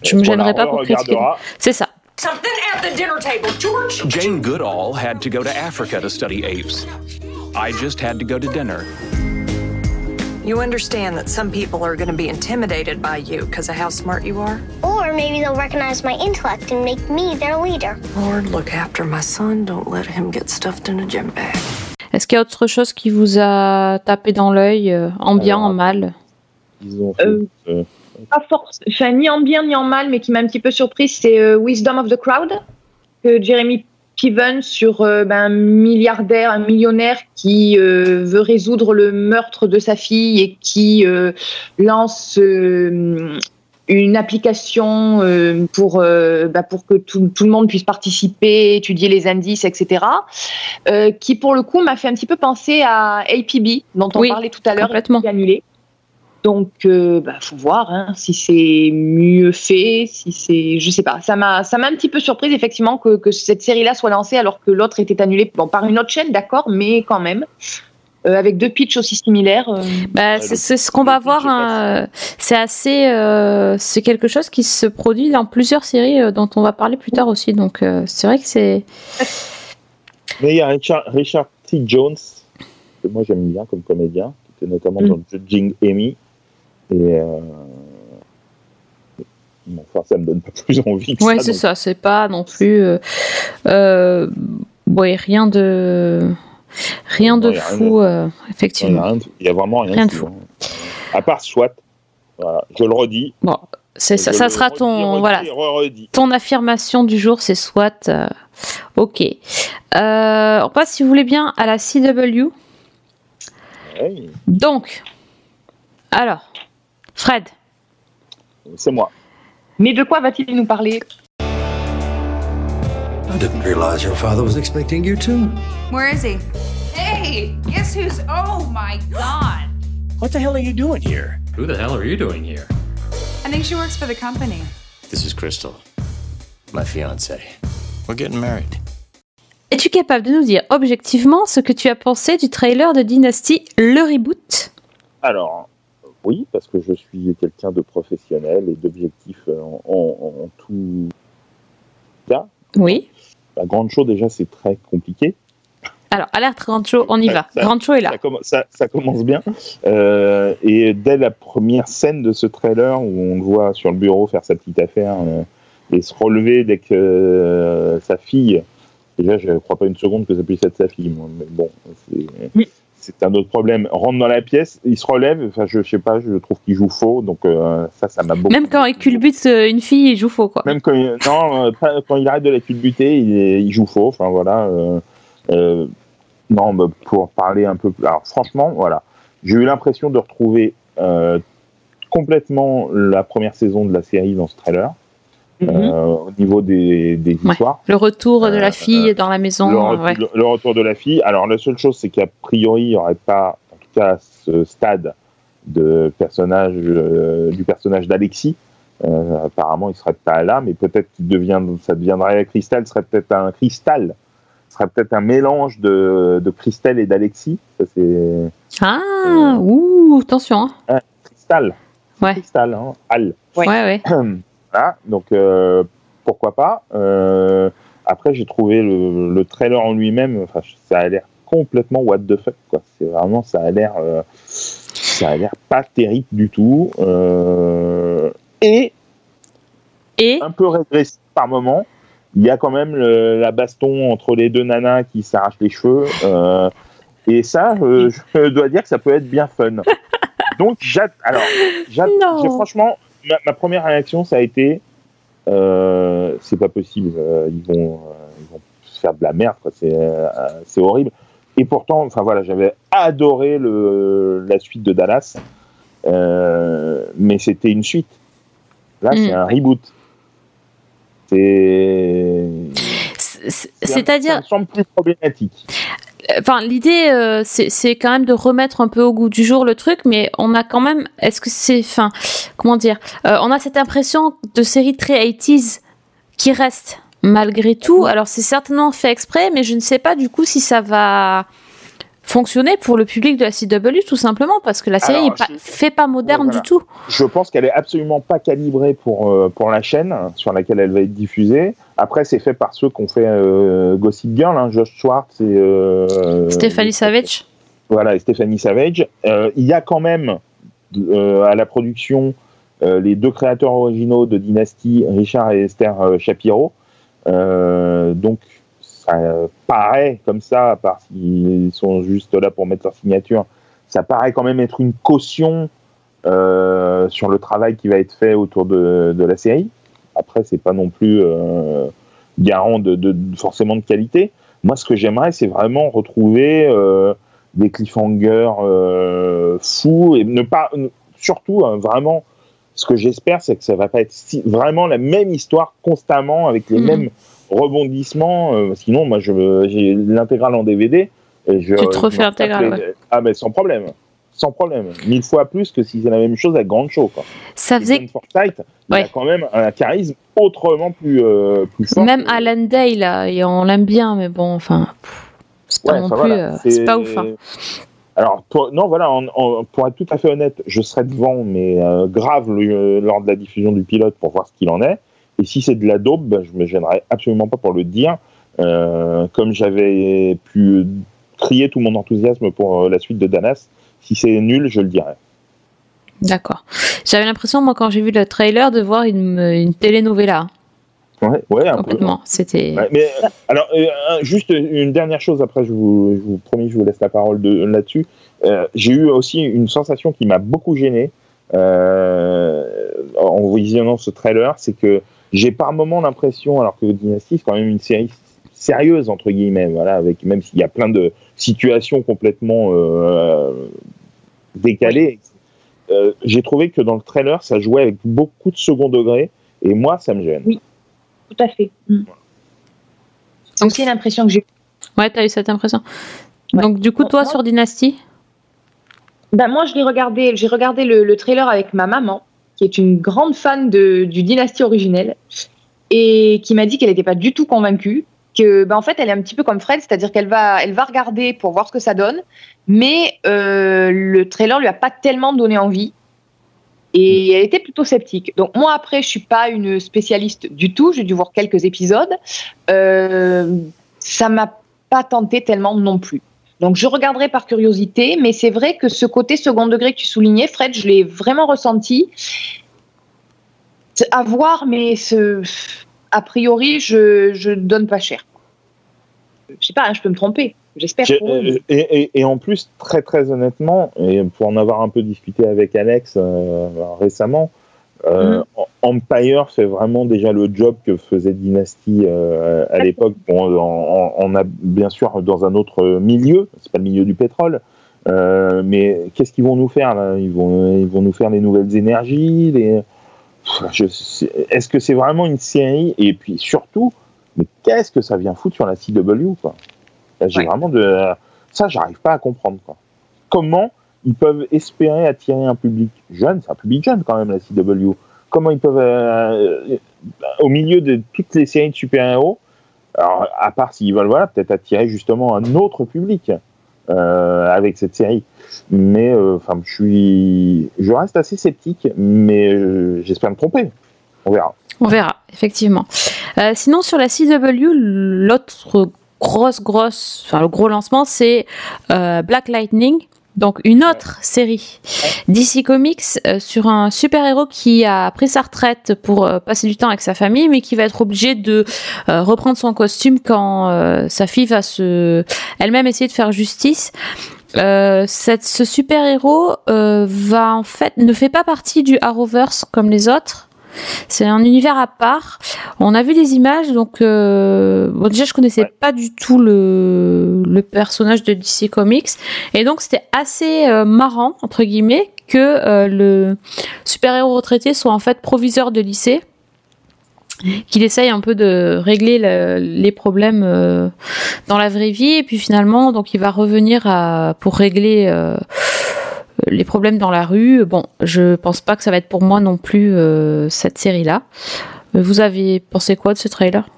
je me On la gênerai pas pour critiquer. C'est ça. Something at the dinner table, George. Jane Goodall had to go to Africa to study apes. I just had to go to dinner. You understand that some people are going to be intimidated by you because of how smart you are? Or maybe they'll recognize my intellect and make me their leader. Lord, look after my son. Don't let him get stuffed in a gym bag. Est-ce qu'il y a autre chose qui vous a tapé dans l'œil, euh, en bien, Alors, en mal? Ils ont fait, Euh, euh, Pas force, enfin, ni en bien ni en mal, mais qui m'a un petit peu surprise, c'est euh, Wisdom of the Crowd, que Jeremy Piven sur euh, ben, un milliardaire, un millionnaire qui euh, veut résoudre le meurtre de sa fille et qui euh, lance une application euh, pour, bah, pour que tout, tout le monde puisse participer, étudier les indices, etc. qui pour le coup m'a fait un petit peu penser à APB, dont on Oui, parlait tout à l'heure, qui annulé. Donc, euh, bah, faut voir hein, si c'est mieux fait, si c'est, je sais pas. Ça m'a, ça m'a un petit peu surprise effectivement que, que cette série-là soit lancée alors que l'autre était annulée, bon, par une autre chaîne, d'accord, mais quand même, Euh, avec deux pitchs aussi similaires. euh, Bah, c'est ce qu'on va voir. hein, C'est assez, euh, c'est quelque chose qui se produit dans plusieurs séries euh, dont on va parler plus tard aussi. Donc euh, c'est vrai que c'est. Mais il y a Richard, Richard T. Jones, que moi j'aime bien comme comédien, qui était notamment Mm. dans Judging Amy. Et. Euh... Bon, enfin, ça me donne pas plus envie que Ouais, ça. c'est ça. C'est pas non plus. Euh, euh, ouais, rien de, rien de fou, euh, effectivement. il y a vraiment rien, de fou. hein. À part SWAT. Voilà, je le redis. Bon, c'est ça, ça sera redis, ton, redis, voilà, ton affirmation du jour, c'est soit. euh, ok. Euh, on passe, si vous voulez bien, à la CW. Donc, alors, Fred. c'est moi. Mais de quoi va-t-il nous parler? I didn't realize your father was expecting you too. Where is he? Hey, guess who's. Oh my god. What the hell are you doing here? Who the hell are you doing here? I think she works for the company. This is Crystal, my fiance. We're getting married. Es-tu capable de nous dire objectivement ce que tu as pensé du trailer de Dynasty, le reboot? Alors, oui, parce que je suis quelqu'un de professionnel et d'objectif euh, en, en- en tout cas. Oui. La grande chose, déjà, c'est très compliqué. Alors, alerte Grand Show, on y va. Ça- Grand Show est là. Ça, comm- ça- ça commence bien. Euh, et dès la première scène de ce trailer, où on le voit sur le bureau faire sa petite affaire euh, et se relever dès que euh, sa fille, déjà, je ne crois pas une seconde que ça puisse être sa fille, moi, mais bon, c'est- c'est un autre problème. Rentre dans la pièce, il se relève, enfin, je, je sais pas, je trouve qu'il joue faux, donc euh, ça, ça m'a beaucoup. Même quand il culbute euh, une fille, il joue faux, quoi. Même quand il, non, euh, pas- quand il arrête de la culbuter, il, joue faux. Enfin voilà. euh, euh, non, mais pour parler un peu. Alors franchement, voilà, j'ai eu l'impression de retrouver complètement la première saison de la série dans ce trailer. Euh, au niveau des, des histoires. Le retour de la fille dans la maison. Le, euh, retour- ouais. le- le retour de la fille. Alors, la seule chose, c'est qu'a priori, il n'y aurait pas, en tout cas à ce stade, de personnage, euh, du personnage d'Alexis. Euh, apparemment, il serait pas là, mais peut-être devient, ça deviendrait Cristal, serait peut-être un cristal, ce serait peut-être un mélange de, de Christelle et d'Alexis. Ah, ouh, attention. hein. cristal. Ouais. Cristal, hein, Al. Ouais, ouais. Voilà, donc euh, pourquoi pas. Euh, après, j'ai trouvé le, le trailer en lui-même, ça a l'air complètement what the fuck, quoi. C'est vraiment, ça a l'air, euh, ça a l'air pas terrible du tout. Et, et un peu régressif par moment. il y a quand même le- la baston entre les deux nanas qui s'arrachent les cheveux. et ça, je dois dire que ça peut être bien fun. Donc, j'ad- alors, j'ai- franchement, ma, ma première réaction, ça a été, euh, c'est pas possible, euh, ils vont, euh, ils vont faire de la merde. C'est, horrible. Et pourtant, enfin voilà, j'avais adoré le, la suite de Dallas, mais c'était une suite. Là, c'est Mm. un reboot. C'est. C'est-à-dire, Ça me semble plus problématique. enfin, l'idée, euh, c'est c'est quand même de remettre un peu au goût du jour le truc, mais on a quand même, est-ce que c'est, enfin, comment dire, Euh, on a cette impression de série très 80s qui reste malgré tout. Alors c'est certainement fait exprès, mais je ne sais pas du coup si ça va fonctionner pour le public de la CW tout simplement parce que la série Alors, est pas, je- fait pas moderne Voilà. du tout. Je pense qu'elle est absolument pas calibrée pour, euh, pour la chaîne sur laquelle elle va être diffusée. Après, c'est fait par ceux qui ont fait euh, Gossip Girl, hein, Josh Schwartz et. euh, Stéphanie Savage. Voilà, et Stéphanie Savage. Il y a quand même à la production les deux créateurs originaux de Dynasty, Richard et Esther euh, Shapiro. Euh, donc, ça paraît comme ça, à part s'ils sont juste là pour mettre leur signature, ça paraît quand même être une caution euh, sur le travail qui va être fait autour de, la série. Après, c'est pas non plus euh, garant de, forcément de qualité. Moi, ce que j'aimerais, c'est vraiment retrouver euh, des cliffhangers euh, fous et ne pas, surtout, hein, vraiment, ce que j'espère, c'est que ça va pas être si- vraiment la même histoire constamment avec les Mhm. mêmes rebondissements. euh, sinon, moi, j'ai l'intégrale en DVD. Et je, Tu te refais l'intégrale, ouais. Ah, mais sans problème. Sans problème. Mille fois plus que si c'est la même chose avec Grand Show. Quoi. Ça faisait Forsythe, il Ouais. a quand même un charisme autrement plus, euh, plus fort. même Alan Day là, on l'aime bien, mais bon, enfin, c'est pas Ouais, non plus, voilà, euh, c'est pas ouf. hein. Alors, pour, non, voilà, pour être tout à fait honnête, je serais devant, mais euh, grave le- lors de la diffusion du pilote pour voir ce qu'il en est. Et si c'est de la daube, ben, je me gênerais absolument pas pour le dire. Euh, comme j'avais pu crier tout mon enthousiasme pour euh, la suite de Danas, si c'est nul, je le dirais. D'accord. J'avais l'impression, moi, quand j'ai vu le trailer, de voir une, une telenovela. Ouais, ouais, un peu. Complètement. C'était. Ouais, mais euh, alors, euh, juste une dernière chose, après, je vous, je vous promis, je vous laisse la parole de, là-dessus. Euh, j'ai eu aussi une sensation qui m'a beaucoup gêné euh, en visionnant ce trailer, c'est que j'ai par moments l'impression, alors que Dynasty, c'est quand même une série sérieuse, entre guillemets, voilà, avec, même s'il y a plein de situations complètement euh, décalées, euh, j'ai trouvé que dans le trailer, ça jouait avec beaucoup de second degré, et moi, ça me gêne. Oui, tout à fait. Mm. C'est aussi l'impression que j'ai. Ouais, t'as eu cette impression. Donc, du coup, toi, sur Dynasty Ben, moi, je l'ai regardé, j'ai regardé le, le trailer avec ma maman, qui est une grande fan de, du Dynasty originel, et qui m'a dit qu'elle n'était pas du tout convaincue. Que, ben, en fait, elle est un petit peu comme Fred, c'est-à-dire qu'elle va, elle va regarder pour voir ce que ça donne, mais euh, le trailer lui a pas tellement donné envie. Et elle était plutôt sceptique. Donc moi après, je suis pas une spécialiste du tout. J'ai dû voir quelques épisodes. Euh, ça m'a pas tenté tellement non plus. Donc je regarderai par curiosité, mais c'est vrai que ce côté second degré que tu soulignais, Fred, je l'ai vraiment ressenti. À voir, mais ce... a priori, je je donne pas cher. Je sais pas, hein, je peux me tromper. J'espère. Pour eux. euh, et, et- et en plus, très très honnêtement, et pour en avoir un peu discuté avec Alex euh, récemment, euh, Empire fait vraiment déjà le job que faisait Dynasty euh, à l'époque. Bon, on, on a bien sûr dans un autre milieu, c'est pas le milieu du pétrole, euh, mais qu'est-ce qu'ils vont nous faire là? Ils vont, ils vont nous faire les nouvelles énergies. Les... Je Est-ce que c'est vraiment une série? Et puis surtout, mais qu'est-ce que ça vient foutre sur la CW quoi? J'ai vraiment de ça, j'arrive pas à comprendre quoi. Comment ils peuvent espérer attirer un public jeune C'est un public jeune quand même la CW. Comment ils peuvent euh, euh, au milieu de toutes les séries de super-héros, alors à part s'ils veulent voilà peut-être attirer justement un autre public euh, avec cette série. Mais euh, enfin, je suis, je reste assez sceptique, mais euh, j'espère me tromper. On verra. On verra, effectivement. Sinon, sur la CW, l'autre grosse, grosse, enfin le gros lancement, c'est euh, Black Lightning. Donc une autre série DC Comics euh, sur un super-héros qui a pris sa retraite pour euh, passer du temps avec sa famille, mais qui va être obligé de euh, reprendre son costume quand euh, sa fille va se elle-même essayer de faire justice. Euh, cette, ce super-héros euh, va en fait ne fait pas partie du Arrowverse comme les autres. C'est un univers à part. On a vu des images, donc euh, bon, déjà je connaissais pas du tout le, le personnage de DC Comics, et donc c'était assez euh, marrant entre guillemets que euh, le super-héros retraité soit en fait proviseur de lycée, qu'il essaye un peu de régler le- les problèmes dans la vraie vie, et puis finalement donc il va revenir à, pour régler les problèmes dans la rue. Bon, je pense pas que ça va être pour moi non plus euh, cette série-là. Euh, Vous avez pensé quoi de ce trailer?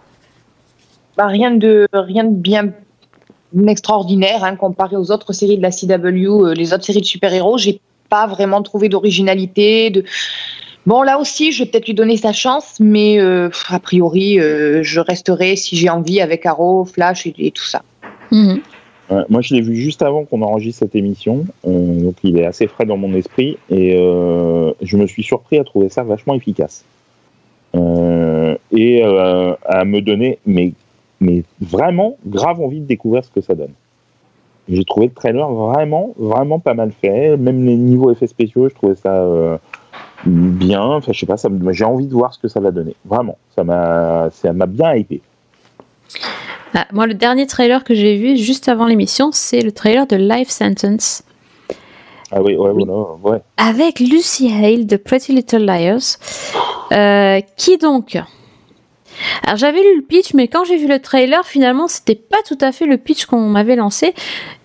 Bah, rien de rien de bien extraordinaire hein, comparé aux autres séries de la CW, euh, les autres séries de super-héros. J'ai pas vraiment trouvé d'originalité. De... Bon, là aussi, je vais peut-être lui donner sa chance, mais euh, a priori, euh, je resterai si j'ai envie avec Arrow, Flash et, et tout ça. Moi, je l'ai vu juste avant qu'on enregistre cette émission, euh, donc il est assez frais dans mon esprit et euh, je me suis surpris à trouver ça vachement efficace Euh, et à me donner, mais, mais vraiment grave envie de découvrir ce que ça donne. J'ai trouvé le trailer vraiment, vraiment pas mal fait. Même les niveaux effets spéciaux, je trouvais ça bien. Enfin, je sais pas, j'ai envie de voir ce que ça va donner. Vraiment, ça m'a bien hypé. Ah, Moi, le dernier trailer que j'ai vu juste avant l'émission, c'est le trailer de Life Sentence Ah oui, ouais, ouais. avec Lucy Hale de Pretty Little Liars, euh, qui donc? Alors j'avais lu le pitch, mais quand j'ai vu le trailer, finalement, c'était pas tout à fait le pitch qu'on m'avait lancé.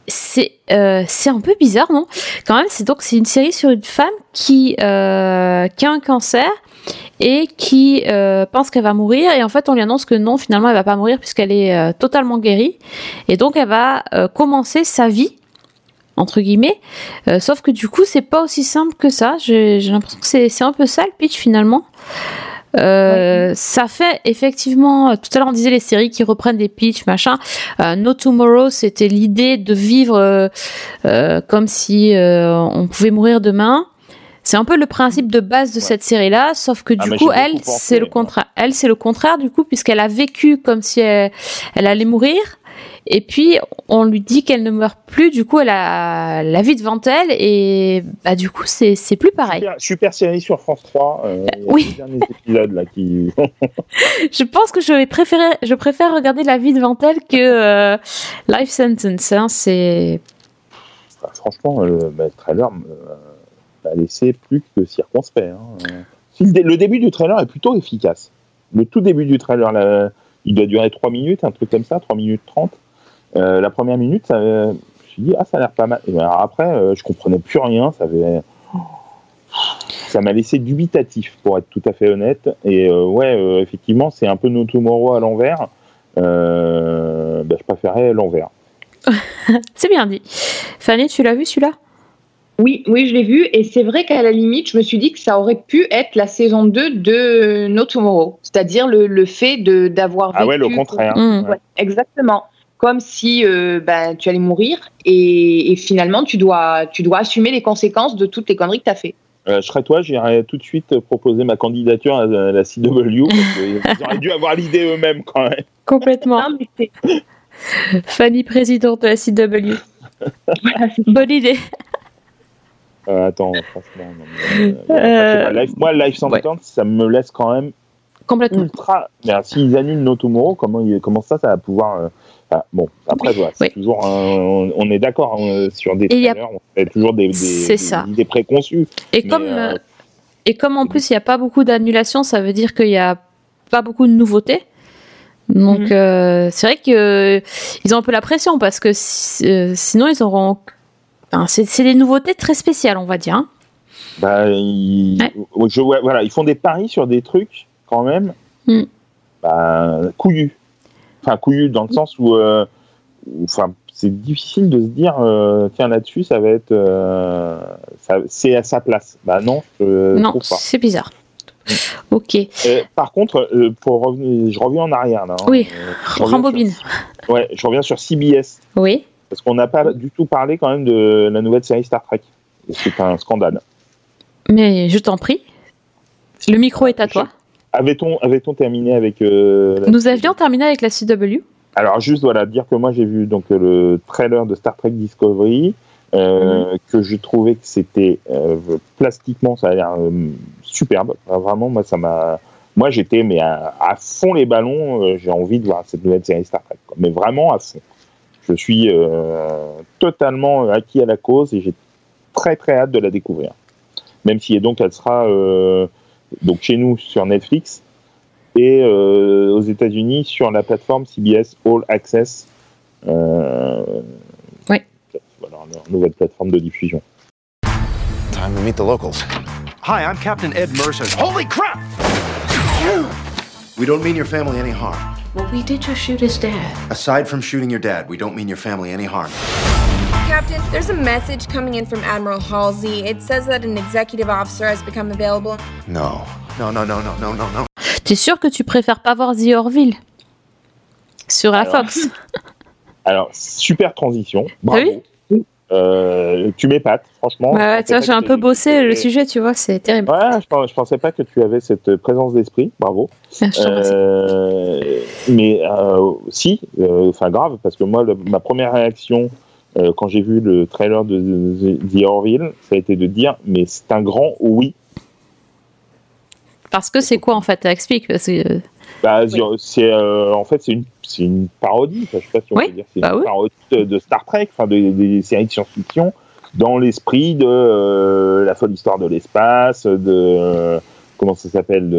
C'est euh, c'est un peu bizarre, non? Quand même, c'est donc c'est une série sur une femme qui euh, qui a un cancer et qui euh, pense qu'elle va mourir et en fait on lui annonce que non, finalement elle va pas mourir puisqu'elle est euh, totalement guérie et donc elle va euh, commencer sa vie entre guillemets. Sauf que du coup, c'est pas aussi simple que ça. J'ai l'impression que c'est un peu ça le pitch finalement. Euh, Ça fait effectivement, tout à l'heure on disait les séries qui reprennent des pitchs, machin. Euh, no Tomorrow, c'était l'idée de vivre euh, comme si on pouvait mourir demain. C'est un peu le principe de base de cette série-là, sauf que Ah, du coup, elle, c'est le contraire. Elle, c'est le contraire du coup, puisqu'elle a vécu comme si elle, elle allait mourir. Et puis, on lui dit qu'elle ne meurt plus. Du coup, elle a la vie devant elle. Et bah, du coup, c'est c'est plus pareil. Super, super série sur France 3. Euh, a oui. les derniers épisodes là qui. Je pense que je vais préférer, je préfère regarder la vie devant elle que euh, Life Sentence. hein. c'est Enfin, franchement, euh, bah, le trailer m'a laissé plus que circonspect. hein. Le, dé- le début du trailer est plutôt efficace. Le tout début du trailer, il doit durer 3 minutes, un truc comme ça, 3 minutes 30. Euh, la première minute, ça, je me suis dit, ah, ça a l'air pas mal. Alors après, euh, je comprenais plus rien. Ça m'a laissé dubitatif, pour être tout à fait honnête. Et euh, ouais, euh, effectivement, c'est un peu No Tomorrow à l'envers. Bah, je préférais l'envers. c'est bien dit. Fanny, tu l'as vu celui-là? Oui, oui, je l'ai vu. Et c'est vrai qu'à la limite, je me suis dit que ça aurait pu être la saison 2 de No Tomorrow. C'est-à-dire le, le fait de- d'avoir Ah ouais, vécu- le contraire. Mm. Ouais, exactement. Comme si euh, ben, tu allais mourir et, et finalement tu dois, tu dois assumer les conséquences de toutes les conneries que tu as fait. Euh, je serais toi, j'irais tout de suite proposer ma candidature à la CW. parce qu'ils auraient dû avoir l'idée eux-mêmes quand même. Complètement. Fanny, présidente de la CW. Bonne idée. Euh, attends, franchement. non, mais, euh, Euh, moi, Life Sentence, ça me laisse quand même Complètement. ultra. Mais alors, s'ils annulent No Tomorrow, comment, il- comment ça, ça va pouvoir. euh, bon, après, voilà, c'est toujours. un- on, on est d'accord hein, sur des Et il y a- trailers, on fait toujours des, des, C'est des ça. idées préconçues. Et comme, euh, et comme en plus il n'y a pas beaucoup d'annulations, ça veut dire qu'il n'y a pas beaucoup de nouveautés. Donc Mhm. euh, c'est vrai que euh, ils ont un peu la pression parce que si- euh, sinon ils auront. Enfin, c'est des nouveautés très spéciales, on va dire. hein. Bah, ils, je, voilà, ils font des paris sur des trucs quand même Mm. bah, couillus. Enfin, couillus dans le sens où, euh, où, enfin, c'est difficile de se dire, euh, tiens, là-dessus, ça va être. euh, c'est à sa place. Bah non, je non, trouve pas. c'est bizarre. Ok. Euh, par contre, euh, pour revenir, je reviens en arrière là. hein. Oui, je rembobine. sur- ouais, je reviens sur CBS. Oui. Parce qu'on n'a pas du tout parlé quand même de la nouvelle série Star Trek. C'est un scandale. Mais je t'en prie. Le micro est à toi. Avait-on avait terminé avec euh, la- Nous avions terminé avec la CW. Alors juste voilà dire que moi j'ai vu donc le trailer de Star Trek Discovery euh, que je trouvais que c'était euh, plastiquement ça a l'air euh, superbe vraiment moi ça m'a moi j'étais mais à, à fond les ballons j'ai envie de voir cette nouvelle série Star Trek quoi. mais vraiment à fond je suis euh, totalement acquis à la cause et j'ai très très hâte de la découvrir même si donc elle sera euh, donc chez nous sur Netflix et euh, aux États-Unis sur la plateforme CBS All Access. Euh, Oui. Voilà, nouvelle plateforme de diffusion. Time to meet the locals. Hi, I'm Captain Ed Mercer. Holy crap! We don't mean your family any harm. Well, we did just shoot his dad. Aside from shooting your dad, we don't mean your family any harm. Captain, there's a message coming in from Admiral Halsey. It says that an executive officer has become available. No. No, no, no, no, no, no, no. T'es sûr que tu préfères pas voir The Orville? Sur la Alors. Fox. Alors, super transition. Bravo. Euh, tu m'épates, franchement. Vois, pensais j'ai un peu bossé le sujet, tu vois, c'est terrible. Ouais, je, je pensais pas que tu avais cette présence d'esprit. Bravo. Euh, mais euh, si, euh, enfin grave, parce que moi, le- ma première réaction euh, quand j'ai vu le trailer de The, The Orville, ça a été de dire, mais c'est un grand oui. Parce que c'est quoi en fait? Explique. Parce que... Bah, c'est euh, en fait c'est une c'est une parodie. Enfin, je sais pas si on Oui, peut dire. C'est bah une oui. parodie de, de Star Trek, enfin de- des séries de science-fiction, dans l'esprit de euh, la folle histoire de l'espace, de euh, comment ça s'appelle,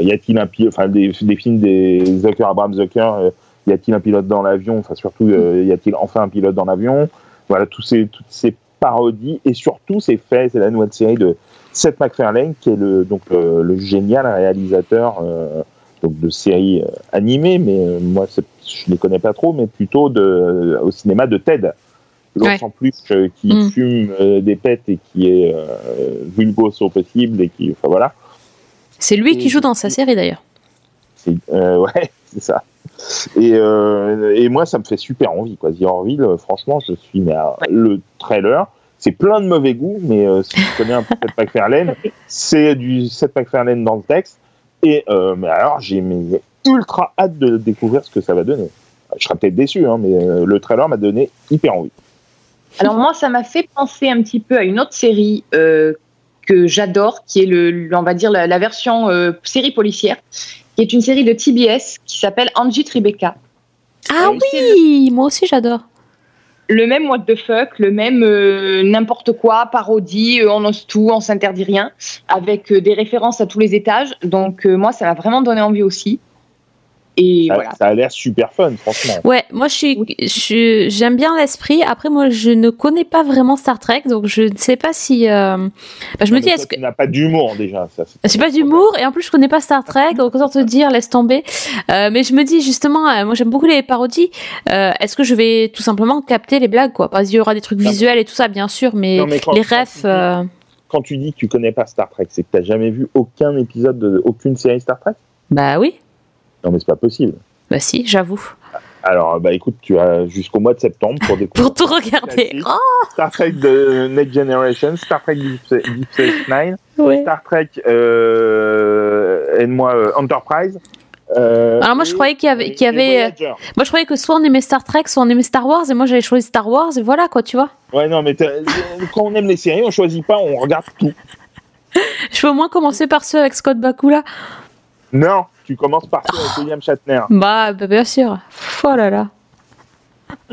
y a-t-il un pilote, enfin des, des films des Zucker, Abraham Zucker, y a-t-il un pilote dans l'avion, enfin surtout euh, y a-t-il enfin un pilote dans l'avion, voilà tous ces toutes ces parodies et surtout c'est fait, c'est la nouvelle série de Seth MacFarlane qui est le donc le, le génial réalisateur donc de séries euh, animées, mais euh, moi je les connais pas trop, mais plutôt de, euh, au cinéma de Ted. Ouais. en plus qui Mm. fume des pets et qui est euh, vulgos au possible et qui, enfin voilà. C'est lui qui joue dans sa série d'ailleurs. Euh, ouais, c'est ça. Et, euh, et moi, ça me fait super envie, quoi. The Orville, franchement, je suis, mais à- le trailer, c'est plein de mauvais goût, mais euh, si tu connais un peu Seth MacFarlane, c'est du Seth MacFarlane dans le texte. Et, euh, mais alors, j'ai ultra hâte de découvrir ce que ça va donner. Je serais peut-être déçu, hein, mais euh, le trailer m'a donné hyper envie. Alors moi, ça m'a fait penser un petit peu à une autre série euh, que j'adore, qui est le, on va dire la, la version euh, série policière, qui est une série de TBS qui s'appelle Angie Tribeca. Ah oui, moi aussi j'adore. Le même what the fuck, le même euh, n'importe quoi, parodie, euh, on ose tout, on s'interdit rien, avec euh, des références à tous les étages. Donc moi, ça m'a vraiment donné envie aussi. Et Ça, voilà. ça a l'air super fun, franchement. Ouais, moi je suis, je suis- j'aime bien l'esprit. Après, moi je ne connais pas vraiment Star Trek, donc je ne sais pas si. euh, bah, je Non, me dis, est-ce que. tu n'as pas d'humour déjà ça, c'est- pas d'humour et en plus je connais pas Star Trek, donc autant te dire laisse tomber. Euh, mais je me dis justement, euh, moi j'aime beaucoup les parodies. Euh, Est-ce que je vais tout simplement capter les blagues quoi? Parce qu'il y aura des trucs visuels et tout ça bien sûr, mais, Non, mais quand- les refs. euh, Quand tu dis que tu connais pas Star Trek, c'est que tu n'as jamais vu aucun épisode de aucune série Star Trek? Bah oui, Non, mais c'est pas possible. bah si, j'avoue. Alors, bah écoute, tu as jusqu'au mois de septembre pour découvrir Pour tout regarder. Oh Star Trek de Next Generation, Star Trek Deep, Deep Space Nine, Ouais. Star Trek, euh, aide-moi, euh, Enterprise. euh, Alors moi je croyais qu'il y avait, qu'il y avait, euh, moi je croyais que soit on aimait Star Trek, soit on aimait Star Wars, et moi j'avais choisi Star Wars, et voilà quoi, tu vois. Ouais, non, mais quand on aime les séries, on choisit pas, on regarde tout. Je peux au moins commencer par ceux avec Scott Bakula. Non, tu commences par ceux avec William Shatner. Bah, bah, bien sûr. Oh là là.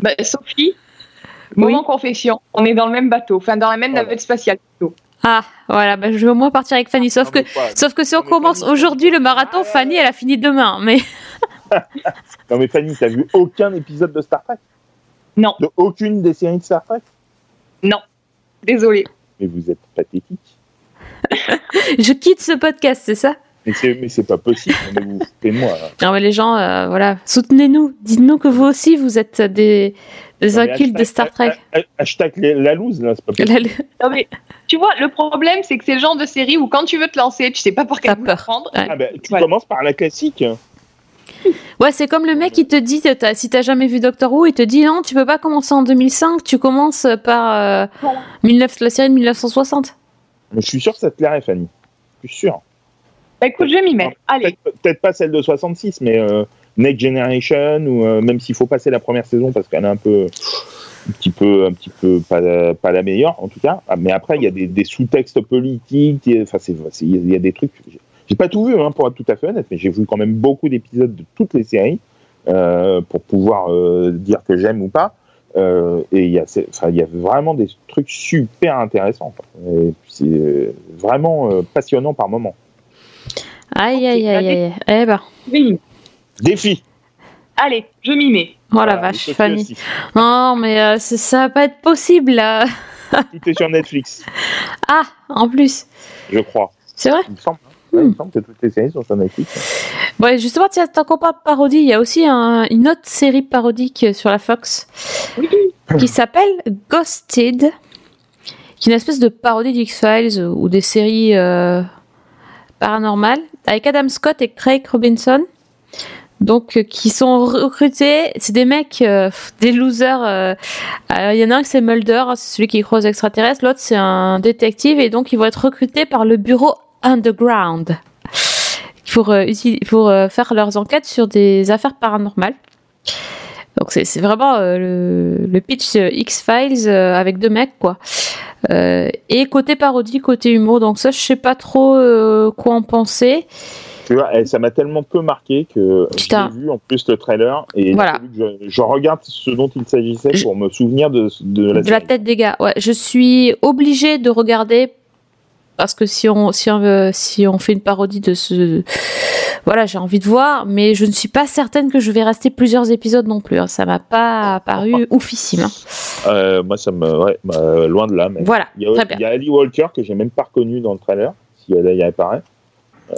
Bah, Sophie, moment confession, on est dans le même bateau, enfin dans la même navette spatiale. plutôt. Ah, voilà, bah, je vais au moins partir avec Fanny. Sauf que, sauf que si on commence aujourd'hui le marathon, Fanny, elle a fini demain. Mais Non, mais Fanny, t'as vu aucun épisode de Star Trek? Non. De aucune des séries de Star Trek? Non, désolé. Mais vous êtes pathétique. je quitte ce podcast, c'est ça? Mais c'est, mais c'est pas possible, mais vous foutez moi. hein. Non, mais les gens, euh, voilà, soutenez-nous. Dites-nous que vous aussi, vous êtes des, des Non, incultes de Star Trek. ha- ha- Hashtag la loose, là, c'est pas possible. La- Non, mais, tu vois, le problème, c'est que c'est le genre de série où quand tu veux te lancer, tu sais pas par quel bout prendre. Ah ben, tu commences par la classique. Ouais, c'est comme le mec qui te dit, t'as- si t'as jamais vu Doctor Who, il te dit non, tu peux pas commencer en 2005, tu commences par euh, 19 la série de 1960. Mais je suis sûr que ça te plairait, Fanny. Je suis sûr. Bah, écoute, je vais m'y mettre. Allez. Peut-être pas celle de 66, mais euh, Next Generation, ou euh, même s'il faut passer la première saison parce qu'elle est un peu. Un petit peu, un petit peu pas, la- pas la meilleure en tout cas. Ah, Mais après, il y a des, des sous-textes politiques. Enfin, il y a des trucs. J'ai pas tout vu, hein, pour être tout à fait honnête, mais j'ai vu quand même beaucoup d'épisodes de toutes les séries euh, pour pouvoir euh, dire que j'aime ou pas. Euh, et il y a, enfin, y a vraiment des trucs super intéressants. C'est vraiment passionnant par moment. Aïe, aïe, aïe, aïe. Eh ben. Défi. Allez, je m'y mets. Oh la Voilà, vache, Fanny. aussi. Non, mais euh, ça va pas être possible là. Tout est sur Netflix, Ah, en plus. je crois. C'est vrai Il me semble, hein. Ouais, il me semble que toutes les séries sont sur Netflix. Ouais, justement, tiens, tant qu'on parle de parodie, il y a aussi un- une autre série parodique sur la Fox qui s'appelle Ghosted, qui est une espèce de parodie d'X-Files ou des séries euh, paranormales, avec Adam Scott et Craig Robinson. Donc, euh, qui sont recrutés, c'est des mecs, euh, des losers. euh, Il y en a un qui c'est Mulder, hein, c'est celui qui croise extraterrestres, l'autre c'est un détective, et donc ils vont être recrutés par le bureau Underground pour, pour faire leurs enquêtes sur des affaires paranormales. Donc c'est vraiment le, le pitch X-Files euh, avec deux mecs, quoi. Euh, et côté parodie, côté humour, donc ça je sais pas trop euh, quoi en penser. Tu vois, et ça m'a tellement peu marqué que j'ai vu en plus le trailer et Voilà. je, je regarde ce dont il s'agissait pour me souvenir de, de la de la tête des gars. Ouais, je suis obligée de regarder parce que si on si on si on fait une parodie de ce voilà, j'ai envie de voir, mais je ne suis pas certaine que je vais rester plusieurs épisodes non plus. hein. Ça m'a pas paru oufissime. hein. Euh, moi, ça me. Ouais, bah, loin de là. Mais Voilà, Il y a, très bien. il y a Ali Walker que j'ai même pas reconnu dans le trailer, si elle y apparaît.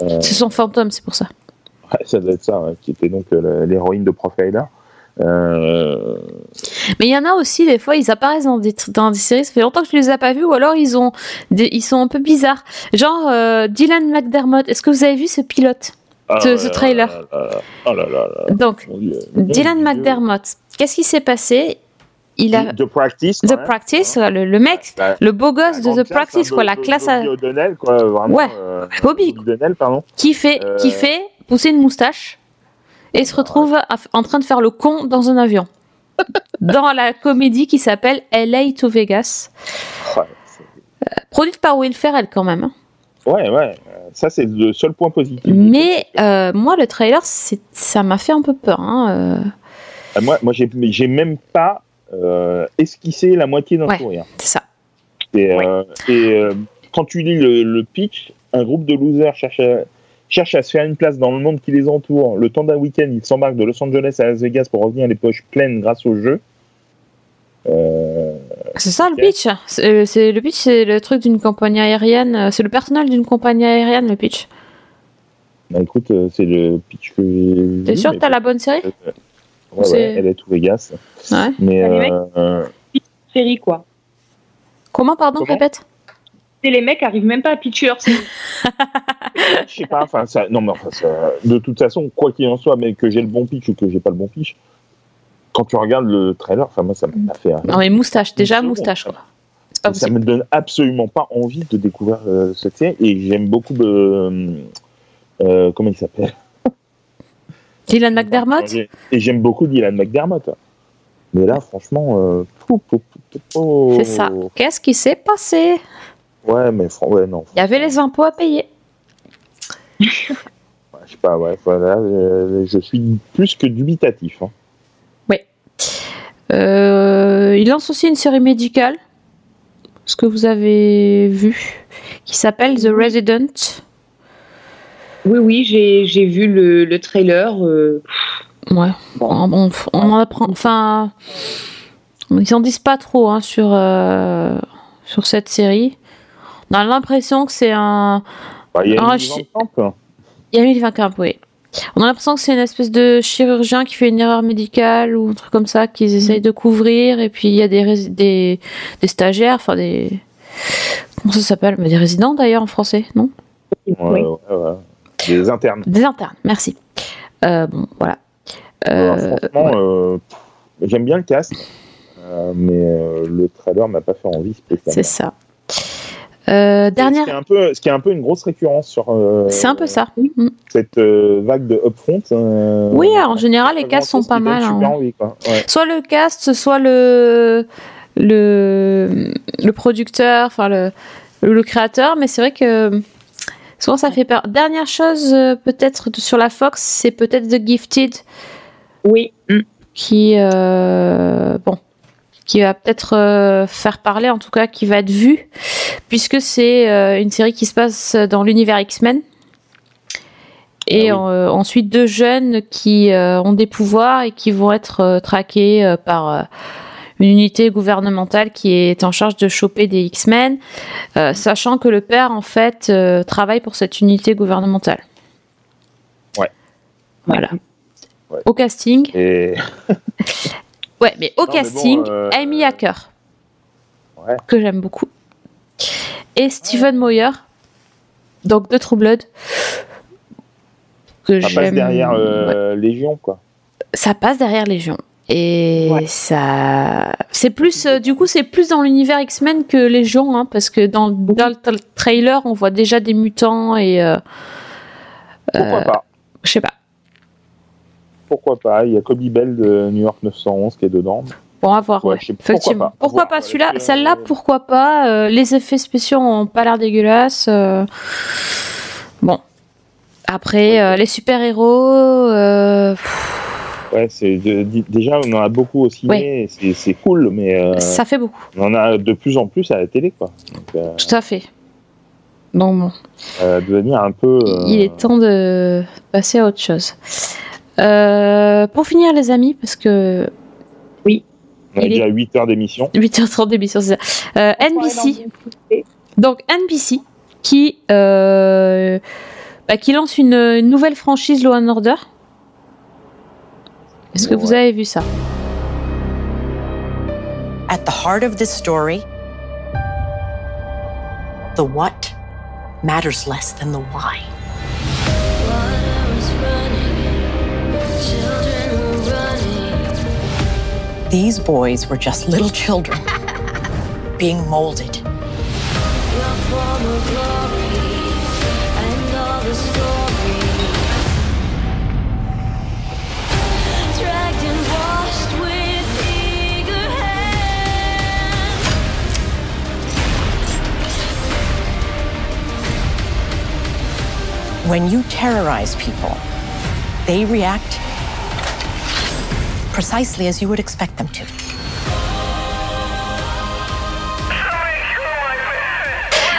Euh, C'est son fantôme, c'est pour ça. ouais, ça doit être ça, ouais, qui était donc euh, l'héroïne de Profiler. Euh, Mais il y en a aussi, des fois, ils apparaissent dans des, dans des séries, ça fait longtemps que je les ai pas vus, ou alors ils, ont des, ils sont un peu bizarres. Genre euh, Dylan McDermott, est-ce que vous avez vu ce pilote? ah ce, là ce là trailer là là là. Oh là là là. Donc, Mon Dieu. Dylan. McDermott, qu'est-ce qui s'est passé? Il a The Practice. The quand même. Practice, le, le mec, Ouais. le beau gosse de The Practice, hein, quoi, la Bo- classe Bobby à- O'Donnell, quoi, vraiment. Ouais. euh, Bobby. O'Donnell, pardon. qui fait, Euh, qui fait pousser une moustache et se retrouve à- en train de faire le con dans un avion. dans la comédie qui s'appelle LA to Vegas. Ouais, Euh, produite par Will Ferrell quand même. hein. Ouais, ouais. euh, Ça, c'est le seul point positif. Mais euh, moi, le trailer, ça m'a fait un peu peur. hein, euh. Moi, moi j'ai même pas euh, esquissé la moitié d'un Ouais, sourire. c'est ça. Et, et, quand tu lis le, le pitch, un groupe de losers cherche à, cherche à se faire une place dans le monde qui les entoure. Le temps d'un week-end, ils s'embarquent de Los Angeles à Las Vegas pour revenir les poches pleines grâce au jeu. Euh, C'est ça le pitch. C'est euh, c'est- le pitch, c'est le truc d'une compagnie aérienne. euh, C'est le personnel d'une compagnie aérienne, le pitch. bah, écoute, c'est le pitch que j'ai vu. T'es sûr que t'as la bonne série? euh, Ouais, ouais, elle est tout Vegas. Ouais. Mais Ah, euh, euh, Série, quoi. Comment, pardon, Comment répète? Et les mecs arrivent même pas à pitcher leur série. je sais pas, enfin, ça, non, mais enfin, ça- de toute façon, quoi qu'il en soit, mais que j'ai le bon pitch ou que j'ai pas le bon pitch, quand tu regardes le trailer, enfin, moi, ça m'a pas fait. Non, mais moustache, déjà seconde, moustache, quoi. Pas ça me donne absolument pas envie de découvrir euh, cette série et j'aime beaucoup euh, euh, comment il s'appelle? Dylan McDermott? Et j'aime beaucoup Dylan McDermott mais là franchement pou. C'est ça. Qu'est-ce qui s'est passé? Ouais mais ouais non Il y avait les impôts à payer. je sais pas ouais voilà je suis plus que dubitatif hein. Euh, il lance aussi une série médicale, ce que vous avez vu, qui s'appelle The Resident. Oui, oui, j'ai j'ai vu le, le trailer. euh, Ouais. Bon, bon, on en apprend. Enfin, ils en disent pas trop hein, sur sur sur cette série. On a l'impression que c'est un. Bah, il y a un une. Il y a Camp, oui. On a l'impression que c'est une espèce de chirurgien qui fait une erreur médicale ou un truc comme ça qu'ils essayent de couvrir. Et puis il y a des, des, des stagiaires, enfin des. Comment ça s'appelle Mais Des résidents d'ailleurs en français, non? Ouais, ouais, ouais. des internes Des internes, merci. Euh, bon, voilà. Euh, Alors, franchement, euh, j'aime bien le cast, euh, mais euh, le trailer m'a pas fait envie spécialement. c'est ça. Euh, Ce qui, dernière, est un peu, ce qui est un peu une grosse récurrence sur euh, c'est un peu ça. Mm. cette euh, vague de upfront. euh, Oui, en général, les pas casts sont pas mal. hein. envie, quoi. Ouais. Soit le cast, soit le le, le producteur, enfin le, le créateur, mais c'est vrai que souvent ça fait peur. Dernière chose, peut-être sur la Fox, c'est peut-être The Gifted. Oui. Qui euh, bon, qui va peut-être euh, faire parler, en tout cas, qui va être vu, puisque c'est euh, une série qui se passe dans l'univers X-Men. Et euh, ensuite deux jeunes qui ont des pouvoirs et qui vont être traqués par une unité gouvernementale qui est en charge de choper des X-Men, sachant que le père en fait travaille pour cette unité gouvernementale. Ouais. Voilà. Au casting. Et Ouais, mais au Non, mais bon, casting, euh, Amy Hacker, Ouais. que j'aime beaucoup, et Stephen Moyer, donc de True Blood, que ça passe derrière euh, Légion, quoi. ça passe derrière Légion. Et ça, c'est plus, euh, du coup, c'est plus dans l'univers X-Men que Légion, hein, parce que dans, dans le tra- trailer, on voit déjà des mutants et. euh, Pourquoi euh, pas Je sais pas. Pourquoi pas Il y a Kobe Bell de New York 911 qui est dedans. Bon, à voir. Ouais, ouais. je sais- pourquoi Effectivement. pas, Pourquoi pas, celui-là Celle-là, pourquoi pas euh, Les effets spéciaux ont pas l'air dégueulasses. euh, Bon. Après, euh, les super-héros. euh, Ouais, c'est déjà on en a beaucoup au ciné, c'est cool, mais Ça fait beaucoup. on en a de plus en plus à la télé, quoi. Donc, Tout à fait. Donc bon. devenir un peu. Il est temps de passer à autre chose. Euh, pour finir, les amis, parce que on a il déjà est- 8 heures d'émission. 8h30 d'émission, c'est ça. Euh, NBC. Donc NBC qui, euh, bah, qui lance une, une nouvelle franchise Law and Order. Est-ce que vous avez vu ça? At the heart of this story, the what matters less than the why. These boys were just little children being molded. When you terrorize people, they react precisely as you would expect them to.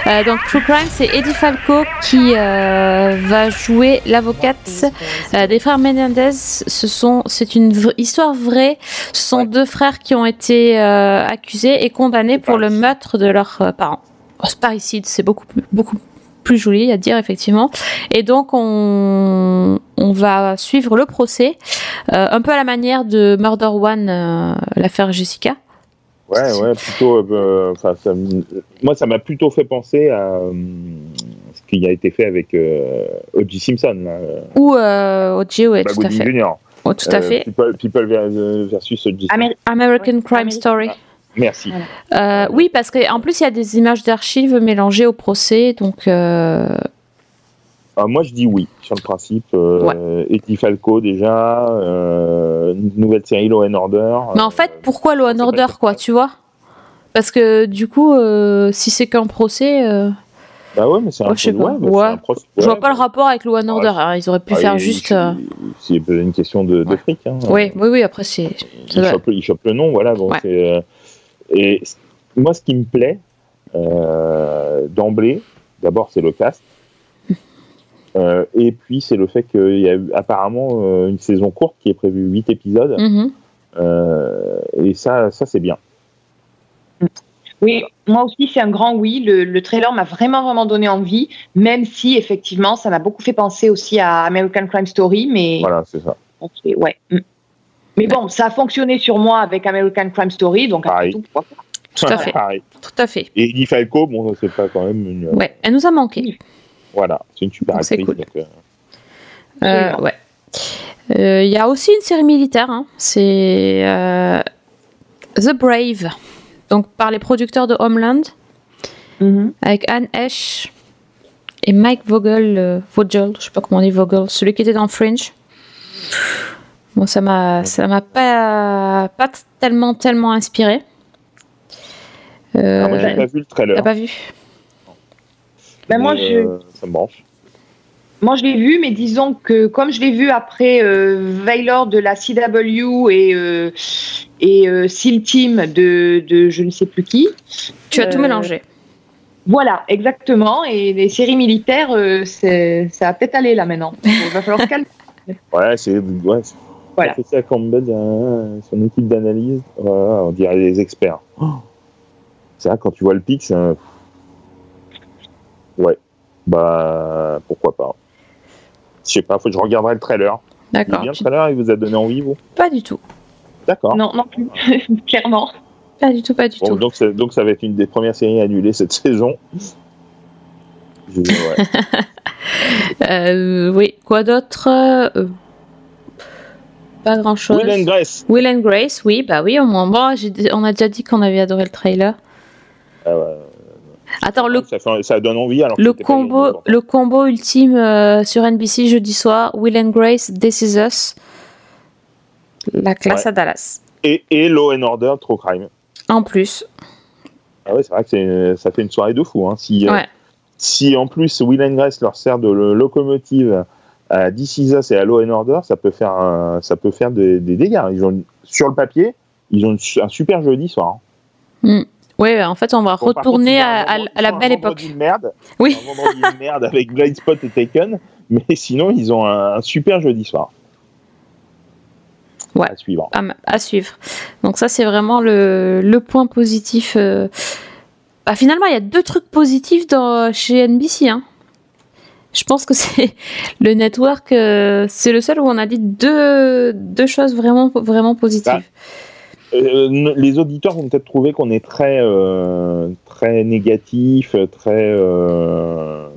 Euh, donc True Crime, c'est Eddie Falco qui euh, va jouer l'avocate euh, des frères Menendez. Ce sont, c'est une histoire vraie. Ce sont deux frères qui ont été accusés et condamnés pour le meurtre de leurs parents. Oh, c'est parricide, c'est beaucoup beaucoup plus joli à dire effectivement. Et donc on, on va suivre le procès, euh, un peu à la manière de Murder One, euh, l'affaire Jessica. Ouais, ouais, plutôt. euh, ça m- moi, ça m'a plutôt fait penser à euh, ce qui a été fait avec euh, O.J. Simpson, là, euh, Ou euh, O.J., ouais, tout à fait. Jr. Oh, tout à Euh, fait. People, People ver- versus O.J. Simpson. American Crime Story. Merci. Euh, oui, parce qu'en plus, il y a des images d'archives mélangées au procès, donc euh, Alors, moi, je dis oui, sur le principe. Euh, Falco, déjà. euh, une nouvelle série Law and Order. Mais en fait, pourquoi Law and Order, quoi, tu vois? Parce que du coup, si c'est qu'un procès, Bah ouais, mais c'est un, ouais, ouais, un procès- je vois pas le rapport avec Law and Order. hein, Ils auraient pu Ah, faire juste. C'est une question de, de fric. Hein. Oui, oui, oui. Après, c'est. ça il, doit- chope, il chope le nom, voilà. Ouais. c'est, et moi, ce qui me plaît euh, d'emblée, d'abord, c'est le cast. Euh, et puis, c'est le fait qu'il y a eu apparemment euh, une saison courte qui est prévue 8 épisodes. Mhm. Euh, et ça, ça c'est bien. Oui, moi aussi, c'est un grand oui. Le, le trailer m'a vraiment, vraiment donné envie, même si, effectivement, ça m'a beaucoup fait penser aussi à American Crime Story, mais... Voilà, c'est ça. Ok, ouais. Mais bon, ça a fonctionné sur moi avec American Crime Story, donc après tout, pourquoi pas. Tout à fait. Pareil. Tout à fait. Et Eddie Falco, bon, c'est pas quand même une. Ouais, elle nous a manqué. Voilà, c'est une super Donc, c'est actrice. cool. donc, euh, Euh, ouais. Euh, Il y a aussi une série militaire, hein. c'est euh, The Brave, donc par les producteurs de Homeland, avec Anne Hesh et Mike Vogel, euh, Vogel, je sais pas comment on dit Vogel, celui qui était dans Fringe. Bon, ça m'a, ça m'a pas, pas tellement, tellement inspiré. Euh, Ah, moi, j'ai pas vu le trailer. T'as pas vu? Ben, moi, Mais, je- euh, ça me branche. Moi, je l'ai vu, mais disons que comme je l'ai vu après euh, Valor de la CW et, euh, et euh, SEAL Team de, de je ne sais plus qui. Tu as tout euh, mélangé. Voilà, exactement. Et les séries militaires, euh, ça va peut-être aller là maintenant. Il va falloir se calmer. Ouais, c'est. Ouais, c'est- Voilà. C'est ça, Campbell, euh, son équipe d'analyse, voilà, on dirait les experts. Oh. c'est vrai, quand tu vois le pic, c'est un. Ouais. Bah, pourquoi pas. Je sais pas, faut que je regarderai le trailer. D'accord. bien le trailer, il vous a donné envie, vous? Pas du tout. D'accord. Non, non plus, clairement. Pas du tout, pas du Bon, tout. donc, ça- donc ça va être une des premières séries annulées cette saison. Je- ouais. Euh, oui, quoi d'autre? Euh, Pas grand chose. Will and Grace. Will and Grace, oui, bah oui, au moins. Bon, on a déjà dit qu'on avait adoré le trailer. Ah ouais. Attends, le, ça, fait- ça donne envie alors le combo, le combo ultime euh, sur NBC jeudi soir, Will and Grace, This Is Us, la classe Ouais. à Dallas. Et, et Law and Order, True Crime. En plus, Ah ouais, c'est vrai que ça fait une soirée de fou. Hein. Si, euh, si en plus Will and Grace leur sert de lo- locomotive à This Is Us et à Law and Order, ça peut faire, un- ça peut faire des, des dégâts. Ils ont, une- sur le papier, ils ont une un super jeudi soir. hein. Hmm. ouais, en fait, on va Bon, retourner contre, à, vendredi- la belle époque. de merde. Oui. Un vendredi de merde avec Blind Spot et Taken. Mais sinon, ils ont un, un super jeudi soir. Ouais. À suivre. à, à suivre. Donc ça, c'est vraiment le, le point positif. euh. Bah, finalement, il y a deux trucs positifs dans, chez NBC. hein. Je pense que c'est le network, euh, c'est le seul où on a dit deux, deux choses vraiment, vraiment positives. Euh, n- les auditeurs vont peut-être trouver qu'on est très, euh, très négatif, très euh,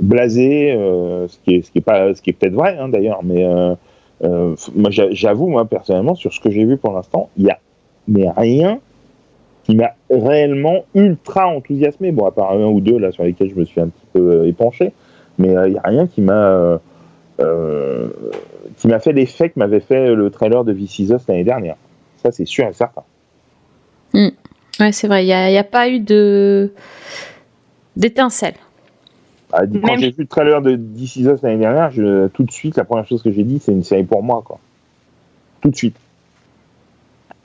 blasé, euh, ce qui est, est est peut-être vrai hein, d'ailleurs. Mais euh, euh, moi, j'a- j'avoue, moi personnellement, sur ce que j'ai vu pour l'instant, il y a rien qui m'a réellement ultra enthousiasmé. Bon, à part un ou deux là sur lesquels je me suis un petit peu euh, épanché, mais euh, il y a rien qui m'a euh, euh, qui m'a fait l'effet que m'avait fait le trailer de This Is Us l'année dernière. Ça, c'est sûr et certain. Hmm. Ouais, c'est vrai. Il n'y a, il y a pas eu de d'étincelle. Ah, Quand Même- j'ai vu le trailer de This Is Us l'année dernière, je- tout de suite, la première chose que j'ai dit, c'est une série pour moi. Quoi. Tout de suite.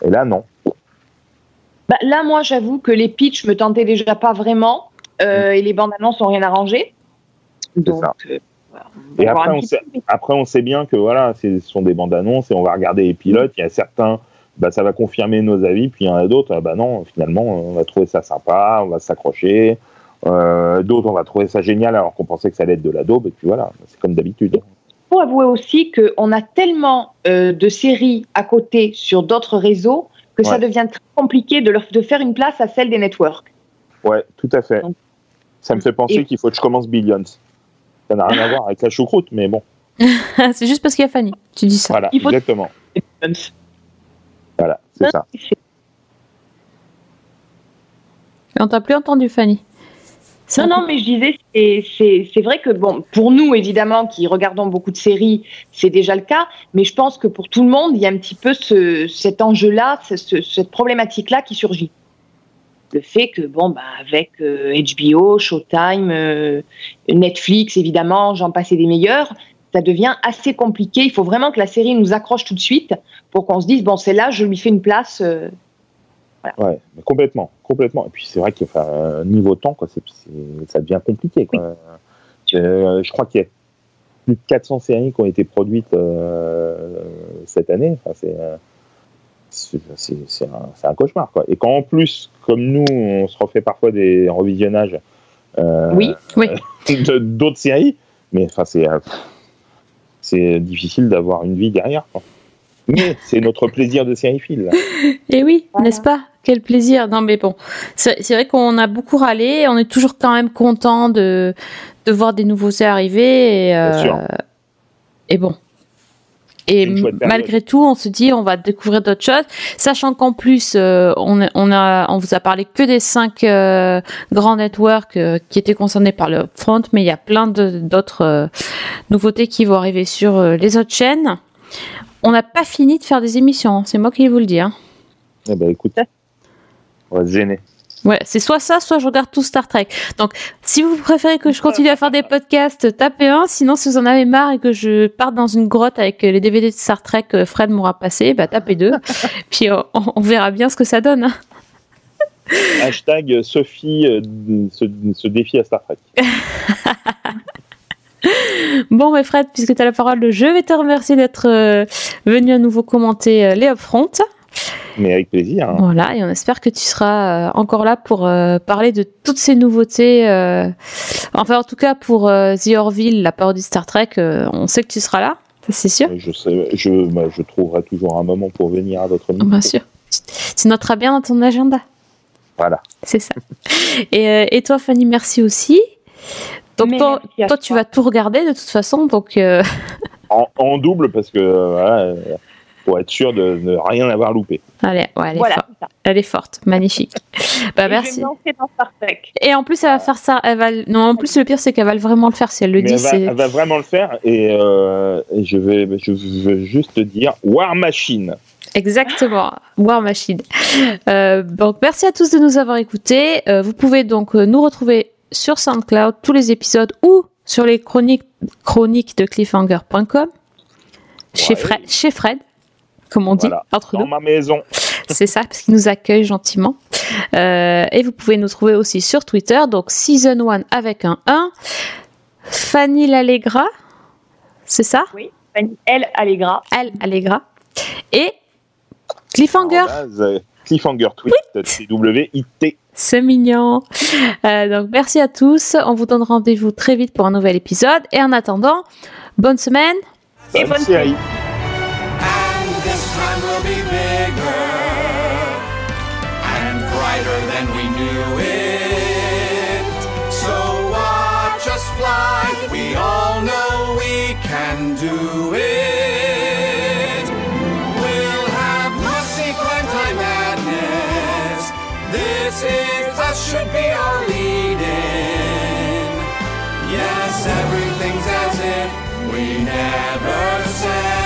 Et là, non. Bah, là, moi, j'avoue que les pitchs me tentaient déjà pas vraiment euh, et les bandes annonces n'ont rien arrangé. Donc, ça. euh, voilà, on Et après on, sait, après, on sait bien que voilà, ce sont des bandes annonces et on va regarder les pilotes. Il y a certains, bah, ça va confirmer nos avis, puis il y en a d'autres, ah, bah non, finalement, on va trouver ça sympa, on va s'accrocher. Euh, d'autres, on va trouver ça génial alors qu'on pensait que ça allait être de la daube, et puis voilà, c'est comme d'habitude. faut avouer aussi qu'on a tellement euh, de séries à côté sur d'autres réseaux que ça devient très compliqué de, leur, de faire une place à celle des networks. Ouais, tout à fait. Ça me fait penser Et- qu'il faut que je commence Billions. Ça n'a rien à voir avec la choucroute, mais bon. c'est juste parce qu'il y a Fanny. Tu dis ça. Voilà, exactement. Voilà, c'est ça. On t'a plus entendu, Fanny. Non, non, mais je disais, c'est- c'est c'est vrai que, bon, pour nous, évidemment, qui regardons beaucoup de séries, c'est déjà le cas, mais je pense que pour tout le monde, il y a un petit peu ce, cet enjeu-là, ce- ce- cette problématique-là qui surgit. Le fait que, bon, bah, avec euh, HBO, Showtime, euh, Netflix, évidemment, j'en passe et des meilleurs, ça devient assez compliqué. Il faut vraiment que la série nous accroche tout de suite pour qu'on se dise, bon, c'est là, je lui fais une place. euh, Ouais, mais complètement, complètement. Et puis c'est vrai que enfin, euh, niveau temps, quoi, c'est- ça devient compliqué. Quoi. Euh, je crois qu'il y a plus de 400 séries qui ont été produites euh, cette année. Enfin, c'est, euh, c'est, un, cauchemar. Quoi. Et quand en plus, comme nous, on se refait parfois des revisionnages euh, Oui, oui. de- d'autres séries, mais enfin, c'est, euh, c'est difficile d'avoir une vie derrière. quoi. Mais c'est notre plaisir de sériephile. Et oui, n'est-ce pas? Quel plaisir. Non, mais bon, c'est vrai qu'on a beaucoup râlé. On est toujours quand même content de, de voir des nouveautés arriver. Et, euh, Bien sûr. et bon. Et malgré tout, on se dit on va découvrir d'autres choses, sachant qu'en plus euh, on, on a on vous a parlé que des cinq euh, grands networks euh, qui étaient concernés par le front, mais il y a plein d'autres nouveautés qui vont arriver sur les autres chaînes. On n'a pas fini de faire des émissions, c'est moi qui vais vous le dire. Eh ben, écoute, on va se gêner. Ouais, c'est soit ça, soit je regarde tout Star Trek. Donc, si vous préférez que je continue à faire des podcasts, tapez un. Sinon, si vous en avez marre et que je parte dans une grotte avec euh, les DVD de Star Trek que Fred m'aura passé, bah tapez deux. Puis euh, on, on verra bien ce que ça donne. hein. Hashtag Sophie euh, défie à Star Trek. Bon, mais Fred, puisque tu as la parole, je vais te remercier d'être euh, venu à nouveau commenter euh, les upfronts. Mais avec plaisir. hein. Voilà, et on espère que tu seras euh, encore là pour euh, parler de toutes ces nouveautés. euh, Enfin, en tout cas, pour euh, The Orville, la parodie Star Trek, euh, on sait que tu seras là, c'est sûr. Je, sais, je, bah, je trouverai toujours un moment pour venir à votre micro. Bien sûr. Tu- noteras bien dans ton agenda. Voilà. C'est ça. Et, euh, et toi, Fanny, merci aussi. Donc, toi, tu vas tout regarder de toute façon. Donc, euh, En, en double parce que euh, voilà, euh, pour être sûr de ne rien avoir loupé. allez, ouais, elle, est Voilà, elle est forte. Magnifique. Bah, Et merci. Et en plus, elle va faire ça. Elle va... Non, en plus, le pire, c'est qu'elle va vraiment le faire. Si elle le Mais dit, elle va, c'est. elle va vraiment le faire et, euh, et je vais je veux juste te dire War Machine. Exactement, War Machine. Euh, donc merci à tous de nous avoir écoutés. Euh, vous pouvez donc euh, nous retrouver sur SoundCloud tous les épisodes ou sur les chroniques chroniques de cliffhanger.com chez Ouais. Fred, chez Fred, comme on dit Voilà. entre Dans nous. ma maison. C'est ça, parce qu'il nous accueille gentiment. Euh, et vous pouvez nous trouver aussi sur Twitter, donc Season 1 avec un 1. Fanny L'Allegra, c'est ça? Oui, Fanny L. Allegra. Elle Allegra. Et Cliffhanger. Arrobase, euh, Cliffhanger tweet T-W-I-T. C'est mignon. Euh, donc merci à tous. On vous donne rendez-vous très vite pour un nouvel épisode. Et en attendant, bonne semaine. Bonne série. This time will be bigger and brighter than we knew it. So watch us fly. We all know we can do it. We'll have must-see prime time madness. This is us should be our lead-in. Yes, everything's as if we never said.